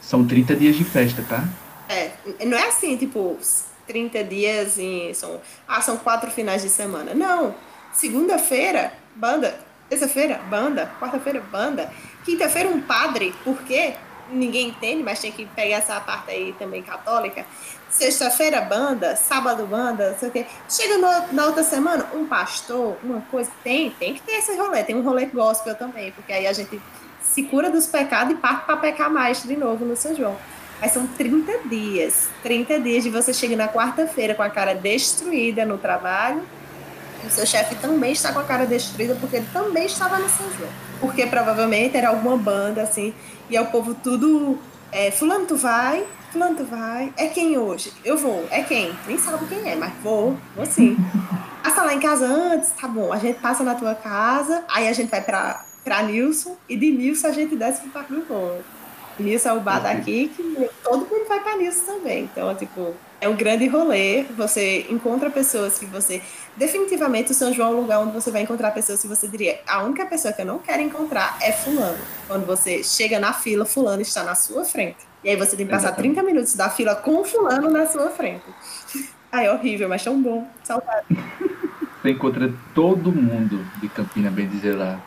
são 30 dias de festa, tá? É, não é assim, tipo, 30 dias e são, ah, são quatro finais de semana. Não. Segunda-feira, banda. Terça-feira, banda. Quarta-feira, banda. Quinta-feira, um padre. Por quê? Ninguém entende, mas tem que pegar essa parte aí também católica. Sexta-feira, banda. Sábado, banda. Não sei o quê. Chega no, na outra semana, um pastor, uma coisa. Tem, tem que ter esse rolê. Tem um rolê gospel também, porque aí a gente se cura dos pecados e parte para pecar mais de novo no São João. Mas são 30 dias. 30 dias de você chegar na quarta-feira com a cara destruída no trabalho. O seu chefe também está com a cara destruída porque ele também estava no São João. Porque provavelmente era alguma banda assim. E é o povo tudo. É, fulano, tu vai? Fulano, tu vai? É quem hoje? Eu vou. É quem? Nem sabe quem é, mas vou. Vou sim. Passa lá em casa antes, tá bom. A gente passa na tua casa, aí a gente vai pra para Nilson e de Nilson a gente desce para o Parque do Povo. Nilson é o bar daqui que todo mundo vai para Nilson também. Então, tipo, é um grande rolê. Você encontra pessoas que você. Definitivamente, o São João é um lugar onde você vai encontrar pessoas que você diria: a única pessoa que eu não quero encontrar é Fulano. Quando você chega na fila, Fulano está na sua frente. E aí você tem que passar Exatamente. 30 minutos da fila com Fulano na sua frente. Ai, é horrível, mas tão bom. Saudade. Você encontra todo mundo de Campina, bem dizer lá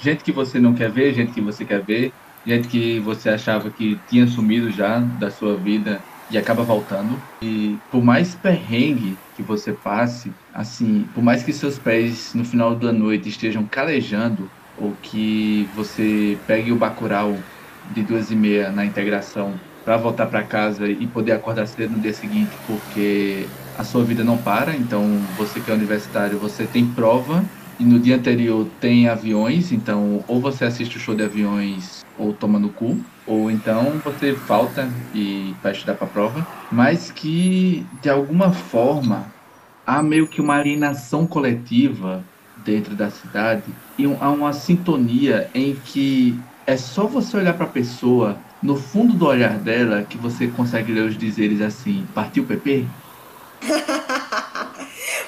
gente que você não quer ver, gente que você quer ver, gente que você achava que tinha sumido já da sua vida e acaba voltando. E por mais perrengue que você passe, assim, por mais que seus pés no final da noite estejam calejando, ou que você pegue o bacural de duas e meia na integração para voltar para casa e poder acordar cedo no dia seguinte, porque a sua vida não para. Então, você que é universitário, você tem prova e no dia anterior tem aviões, então ou você assiste o show de aviões ou toma no cu, ou então você falta e vai estudar para a prova, mas que de alguma forma há meio que uma alienação coletiva dentro da cidade e há uma sintonia em que é só você olhar para a pessoa, no fundo do olhar dela, que você consegue ler os dizeres assim: partiu PP?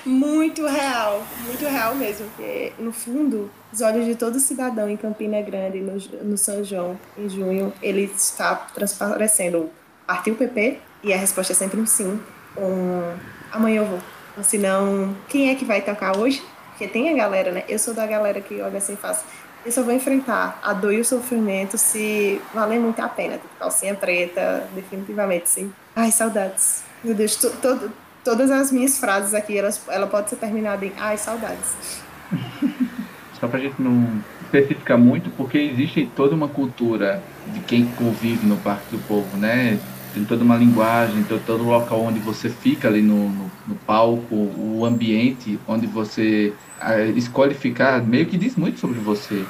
muito real, muito real mesmo. Porque, no fundo, os olhos de todo cidadão em Campina Grande, no, no São João, em junho, ele está transparecendo partiu o PP e a resposta é sempre um sim. Um amanhã eu vou. Ou senão, quem é que vai tocar hoje? Porque tem a galera, né? Eu sou da galera que olha assim e faz. Eu só vou enfrentar a dor e o sofrimento se valer muito a pena. Tipo, calcinha preta, definitivamente sim. Ai, saudades. Meu Deus, todo, todas as minhas frases aqui, elas, ela pode ser terminada em ai, saudades. Só pra gente não especificar muito, porque existe toda uma cultura de quem convive no Parque do Povo, né? Tem toda uma linguagem, tem todo o local onde você fica ali no, no, no palco, o ambiente onde você uh, escolhe ficar, meio que diz muito sobre você.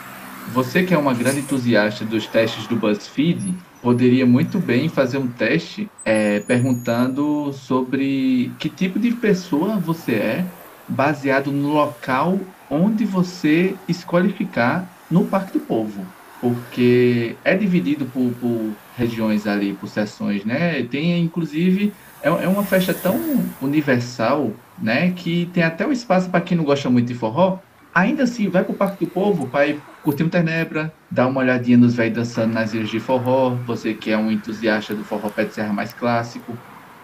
Você que é uma grande entusiasta dos testes do BuzzFeed, poderia muito bem fazer um teste é, perguntando sobre que tipo de pessoa você é, baseado no local onde você escolhe ficar no Parque do Povo. Porque é dividido por, por regiões ali, por seções, né? Tem inclusive é, é uma festa tão universal, né? Que tem até um espaço para quem não gosta muito de forró. Ainda assim, vai para o Parque do Povo ir curtir um Tenebra, dar uma olhadinha nos velhos dançando nas ilhas de forró, você que é um entusiasta do forró pé de serra mais clássico,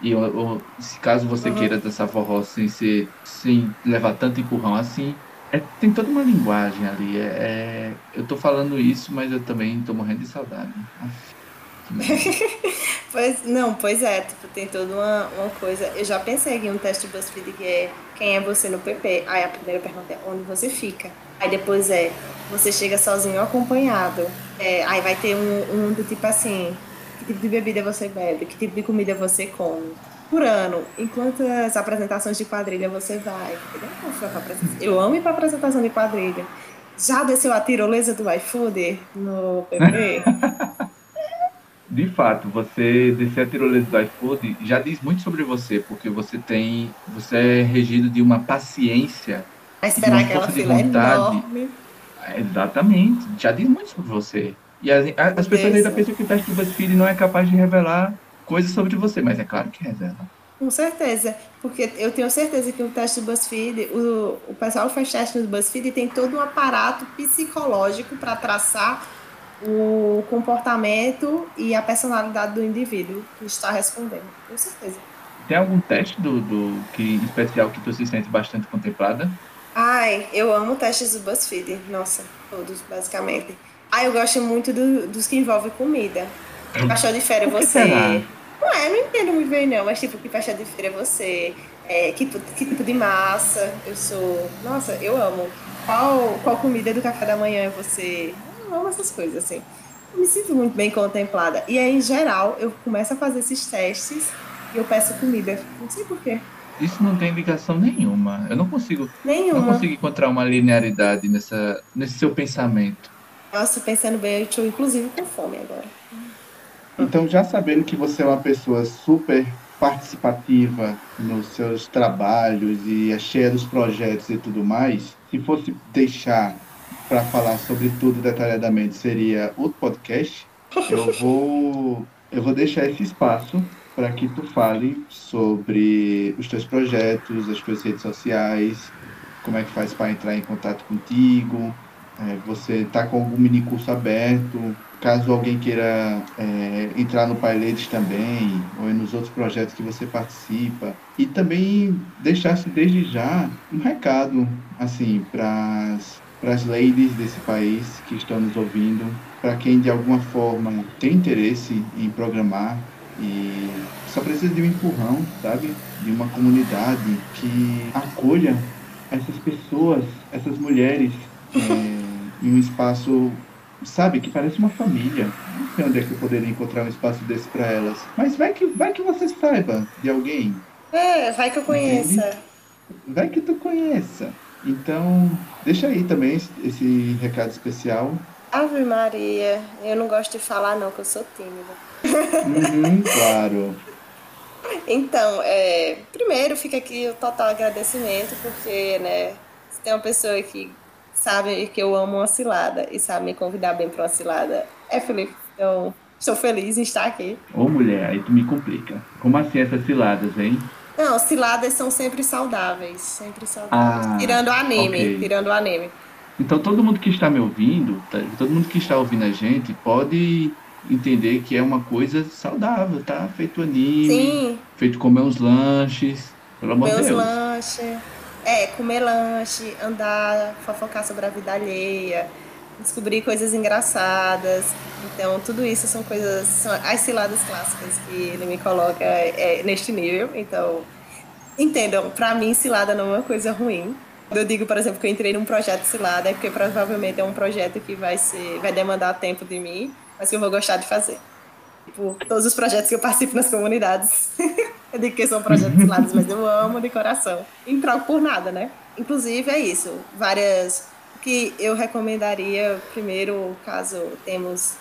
e ou, se caso você uhum. queira dançar forró sem ser sem levar tanto empurrão assim, É, tem toda uma linguagem ali. É, é, eu tô falando isso, mas eu também tô morrendo de saudade. pois, não, pois é, tipo, tem toda uma, uma coisa. Eu já pensei em um teste de BuzzFeed que é quem é você no PP. Aí a primeira pergunta é onde você fica. Aí depois é você chega sozinho ou acompanhado. É, aí vai ter um, um do tipo assim, que tipo de bebida você bebe, que tipo de comida você come. Por ano, em quantas apresentações de quadrilha você vai? Eu amo ir para apresentação de quadrilha. Já desceu a tirolesa do iFood no PP? de fato, você descer a tirolesa do iFood já diz muito sobre você, porque você tem, você é regido de uma paciência, Vai esperar de uma força de vontade. Enorme. Exatamente, já diz muito sobre você. E as, as pessoas ainda pensam que o teste do BuzzFeed não é capaz de revelar coisas sobre você, mas é claro que revela. Com certeza, porque eu tenho certeza que o teste do BuzzFeed, o, o pessoal que faz teste no BuzzFeed tem todo um aparato psicológico para traçar o comportamento e a personalidade do indivíduo que está respondendo, com certeza. Tem algum teste do, do que especial que tu se sente bastante contemplada? Ai, eu amo testes do BuzzFeed, nossa, todos basicamente. Ah, eu gosto muito do, dos que envolvem comida. Que paixão de feira você. Será? Não é, não entendo muito bem não, mas tipo, que paixão de feira você. É, que, que tipo de massa eu sou. Nossa, eu amo. Qual, qual comida do café da manhã você eu amo essas coisas, assim. Eu me sinto muito bem contemplada. E aí, em geral, eu começo a fazer esses testes e eu peço comida. Não sei porquê. Isso não tem indicação nenhuma. Eu não consigo. Nenhuma. Não consigo encontrar uma linearidade nessa, nesse seu pensamento. Nossa, pensando bem, eu estou inclusive com fome agora. Então, já sabendo que você é uma pessoa super participativa nos seus trabalhos e é cheia dos projetos e tudo mais, se fosse deixar para falar sobre tudo detalhadamente seria outro podcast. Eu vou, eu vou deixar esse espaço para que tu fale sobre os teus projetos, as tuas redes sociais, como é que faz para entrar em contato contigo, é, você está com algum mini curso aberto, caso alguém queira é, entrar no PyLadies também, ou nos outros projetos que você participa. E também deixasse desde já um recado, assim, para para as ladies desse país que estão nos ouvindo, para quem de alguma forma tem interesse em programar e só precisa de um empurrão, sabe? De uma comunidade que acolha essas pessoas, essas mulheres é, em um espaço, sabe, que parece uma família. Não sei onde é que eu poderia encontrar um espaço desse para elas. Mas vai que, vai que você saiba de alguém. É, vai que eu conheça. Entende? Vai que tu conheça. Então, deixa aí também esse recado especial. Ave Maria, eu não gosto de falar não, que eu sou tímida. Uhum, claro. Então, é, primeiro fica aqui o total agradecimento, porque, né, se tem uma pessoa que sabe que eu amo uma cilada e sabe me convidar bem para uma cilada, é Felipe. Então, estou feliz em estar aqui. Ô mulher, aí tu me complica. Como assim essas ciladas, hein? Não, ciladas são sempre saudáveis, sempre saudáveis. Ah, tirando o anime, okay. tirando o anime. Então todo mundo que está me ouvindo, tá, todo mundo que está ouvindo a gente pode entender que é uma coisa saudável, tá? Feito anime, Sim. feito comer uns lanches, pelo amor de Deus. lanches. É, comer lanche, andar, fofocar sobre a vida alheia, descobrir coisas engraçadas. Então, tudo isso são coisas, são as ciladas clássicas que ele me coloca é, neste nível. Então, entendam, para mim, cilada não é uma coisa ruim. Quando eu digo, por exemplo, que eu entrei num projeto cilada, é porque provavelmente é um projeto que vai ser, vai demandar tempo de mim, mas que eu vou gostar de fazer. Tipo, todos os projetos que eu participo nas comunidades, eu digo que são projetos cilados, mas eu amo de coração. Em troca por nada, né? Inclusive, é isso. Várias que eu recomendaria, primeiro, caso temos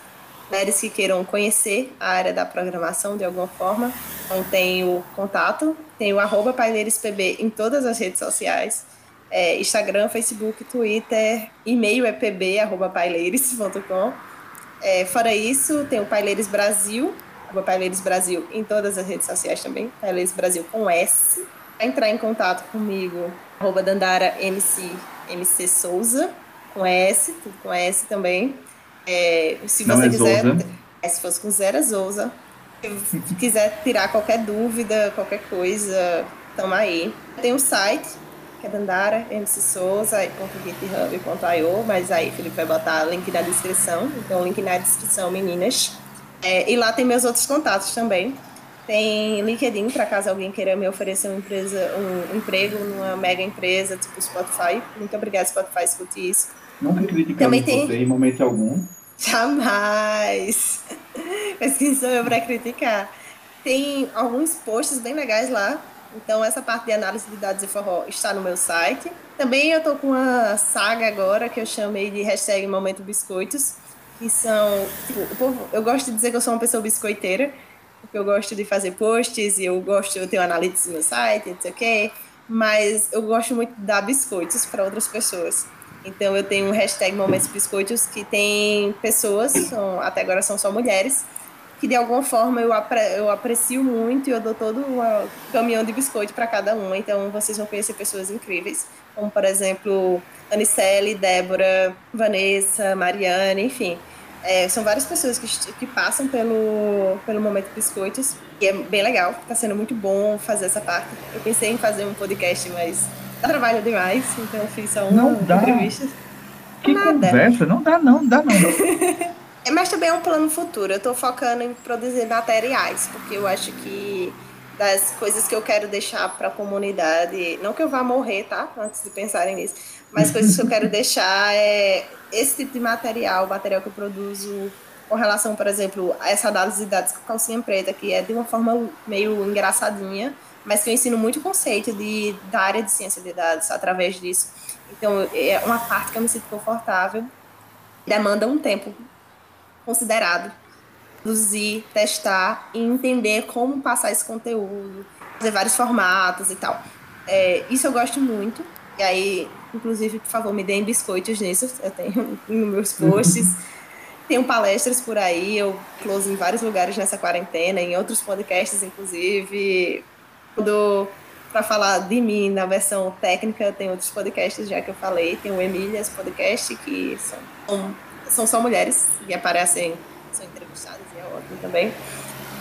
mulheres que queiram conhecer a área da programação de alguma forma, então tem o contato, tem o arroba paineirospb em todas as redes sociais, é, Instagram, Facebook, Twitter, e-mail é pb.paileires.com. É, fora isso, tem o Paileiros Brasil, arroba Paileiros Brasil em todas as redes sociais também, Paileiros Brasil com S. Para entrar em contato comigo, arroba Dandara MC MC Souza, com S, com S também. É, se Não você é quiser. É, se fosse com zero é Souza. Se quiser tirar qualquer dúvida, qualquer coisa, tamo aí. Tem um site, que é Dandara, MC Souza, .github.io, mas aí Felipe vai botar link na descrição, então link na descrição, meninas. É, e lá tem meus outros contatos também. Tem LinkedIn, para caso alguém queira me oferecer uma empresa, um emprego numa mega empresa, tipo Spotify. Muito obrigada, Spotify, escute isso. Nunca criticamos tem... você em momento algum. Jamais! Mas quem sou eu para criticar? Tem alguns posts bem legais lá. Então, essa parte de análise de dados de forró está no meu site. Também eu tô com uma saga agora que eu chamei de hashtag Momento Biscoitos, que são. Tipo, eu gosto de dizer que eu sou uma pessoa biscoiteira, eu gosto de fazer posts e eu gosto, eu tenho análise no meu site, não sei o quê, mas eu gosto muito de dar biscoitos para outras pessoas. Então eu tenho um hashtag Momentos Biscoitos que tem pessoas, são, até agora são só mulheres, que de alguma forma eu, apre, eu aprecio muito e eu dou todo um caminhão de biscoito para cada uma. Então vocês vão conhecer pessoas incríveis, como por exemplo Anicele, Débora, Vanessa, Mariana, enfim. É, são várias pessoas que, que passam pelo, pelo Momento Biscoitos e é bem legal, está sendo muito bom fazer essa parte. Eu pensei em fazer um podcast, mas dá trabalho demais, então eu fiz só uma não dá. entrevista. Que Nada. conversa? Não dá não, não dá não. é, mas também é um plano futuro, eu estou focando em produzir materiais, porque eu acho que das coisas que eu quero deixar para a comunidade, não que eu vá morrer, tá? Antes de pensarem nisso, mas coisas que eu quero deixar é esse tipo de material, o material que eu produzo com relação, por exemplo, a essa análise de dados com calcinha preta, que é de uma forma meio engraçadinha, mas que eu ensino muito conceito de, da área de ciência de dados através disso. Então, é uma parte que eu me sinto confortável, demanda um tempo considerado, produzir, testar e entender como passar esse conteúdo, fazer vários formatos e tal. É, isso eu gosto muito, e aí Inclusive, por favor, me deem biscoitos nisso. Eu tenho nos meus posts. tenho palestras por aí, eu close em vários lugares nessa quarentena, em outros podcasts, inclusive. Quando para falar de mim na versão técnica, tem outros podcasts já que eu falei. Tem o Emílias Podcast, que são, são só mulheres e aparecem, são entrevistadas e é ótimo também.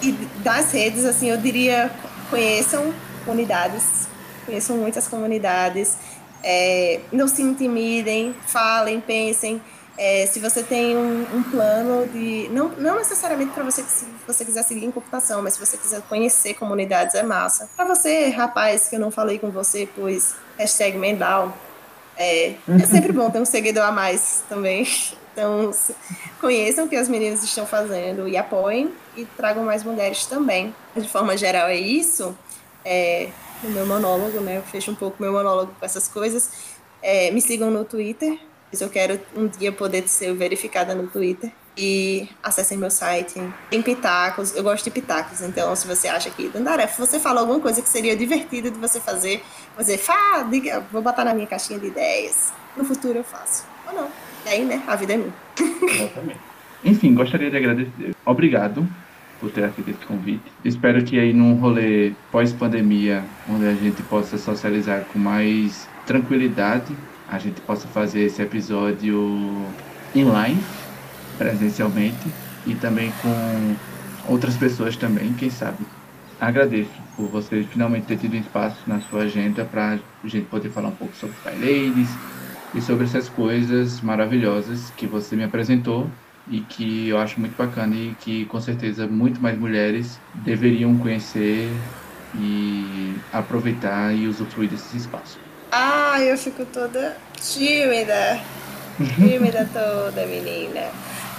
E das redes, assim, eu diria, conheçam comunidades, conheçam muitas comunidades é, não se intimidem, falem, pensem. É, se você tem um, um, plano de. Não, não necessariamente para você se você quiser seguir em computação, mas se você quiser conhecer comunidades, é massa. Para você, rapaz, que eu não falei com você, pois hashtag Mendal, é, é sempre bom ter um seguidor a mais também. Então, conheçam o que as meninas estão fazendo e apoiem e tragam mais mulheres também. De forma geral, é isso. É, no meu monólogo, né? Eu fecho um pouco meu monólogo com essas coisas. É, me sigam no Twitter, se eu quero um dia poder ser verificada no Twitter. E acessem meu site. Tem pitacos, eu gosto de pitacos, então se você acha que, Dandara, você fala alguma coisa que seria divertida de você fazer, você fala, diga, vou botar na minha caixinha de ideias. No futuro eu faço. Ou não. E aí, né? A vida é minha. Exatamente. Enfim, gostaria de agradecer. Obrigado por ter esse convite. Espero que aí num rolê pós-pandemia, onde a gente possa socializar com mais tranquilidade, a gente possa fazer esse episódio online, presencialmente, e também com outras pessoas também, quem sabe. Agradeço por você finalmente ter tido espaço na sua agenda para a gente poder falar um pouco sobre Pai Ladies e sobre essas coisas maravilhosas que você me apresentou e que eu acho muito bacana e que com certeza muito mais mulheres deveriam conhecer e aproveitar e usufruir desse espaço. Ah, eu fico toda tímida. Tímida toda, menina.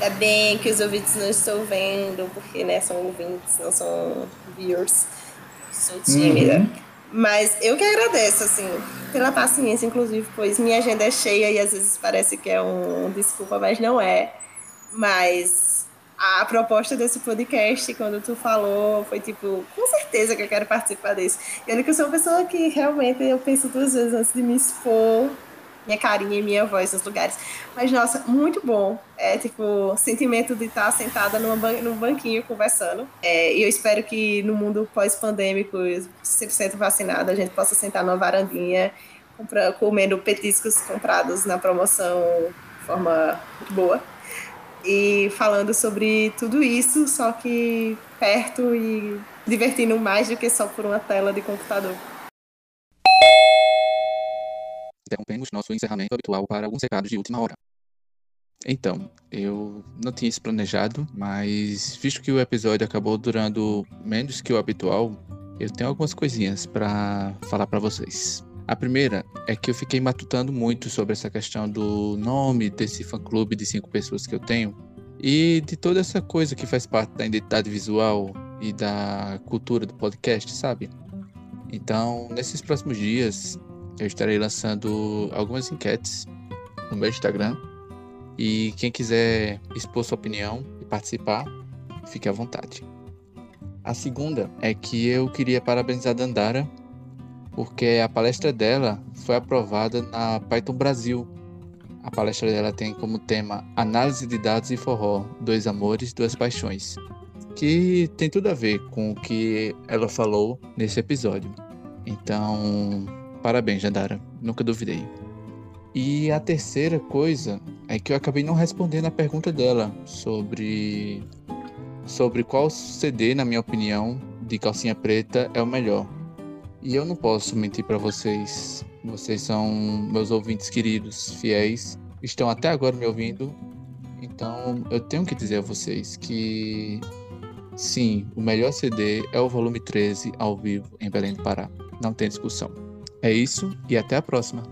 Ainda bem que os ouvintes não estão vendo, porque né, são ouvintes, não são viewers. Sou tímida. Uhum. Mas eu que agradeço, assim, pela paciência, inclusive, pois minha agenda é cheia e às vezes parece que é um desculpa, mas não é. Mas a proposta desse podcast, quando tu falou, foi tipo, com certeza que eu quero participar desse. E olha que eu sou uma pessoa que realmente eu penso duas vezes antes de me expor minha carinha e minha voz nos lugares. Mas, nossa, muito bom. É, tipo, sentimento de estar sentada numa ban num banquinho conversando. É, e eu espero que no mundo pós-pandêmico, 100% vacinado, a gente possa sentar numa varandinha, comendo petiscos comprados na promoção de forma boa e falando sobre tudo isso, só que perto e divertindo mais do que só por uma tela de computador. interrompemos nosso encerramento habitual para alguns recados de última hora. Então, eu não tinha isso planejado, mas visto que o episódio acabou durando menos que o habitual, eu tenho algumas coisinhas para falar para vocês. A primeira é que eu fiquei matutando muito sobre essa questão do nome desse fã-clube de cinco pessoas que eu tenho e de toda essa coisa que faz parte da identidade visual e da cultura do podcast, sabe? Então, nesses próximos dias, eu estarei lançando algumas enquetes no meu Instagram e quem quiser expor sua opinião e participar, fique à vontade. A segunda é que eu queria parabenizar a Dandara, porque a palestra dela foi aprovada na Python Brasil. A palestra dela tem como tema Análise de Dados e Forró, Dois Amores, Duas Paixões, que tem tudo a ver com o que ela falou nesse episódio. Então, parabéns, Dandara, nunca duvidei. E a terceira coisa é que eu acabei não respondendo a pergunta dela sobre sobre qual CD, na minha opinião, de calcinha preta é o melhor. E eu não posso mentir para vocês. Vocês são meus ouvintes queridos, fiéis, estão até agora me ouvindo. Então, eu tenho que dizer a vocês que sim, o melhor CD é o volume 13 ao vivo em Belém do Pará. Não tem discussão. É isso e até a próxima.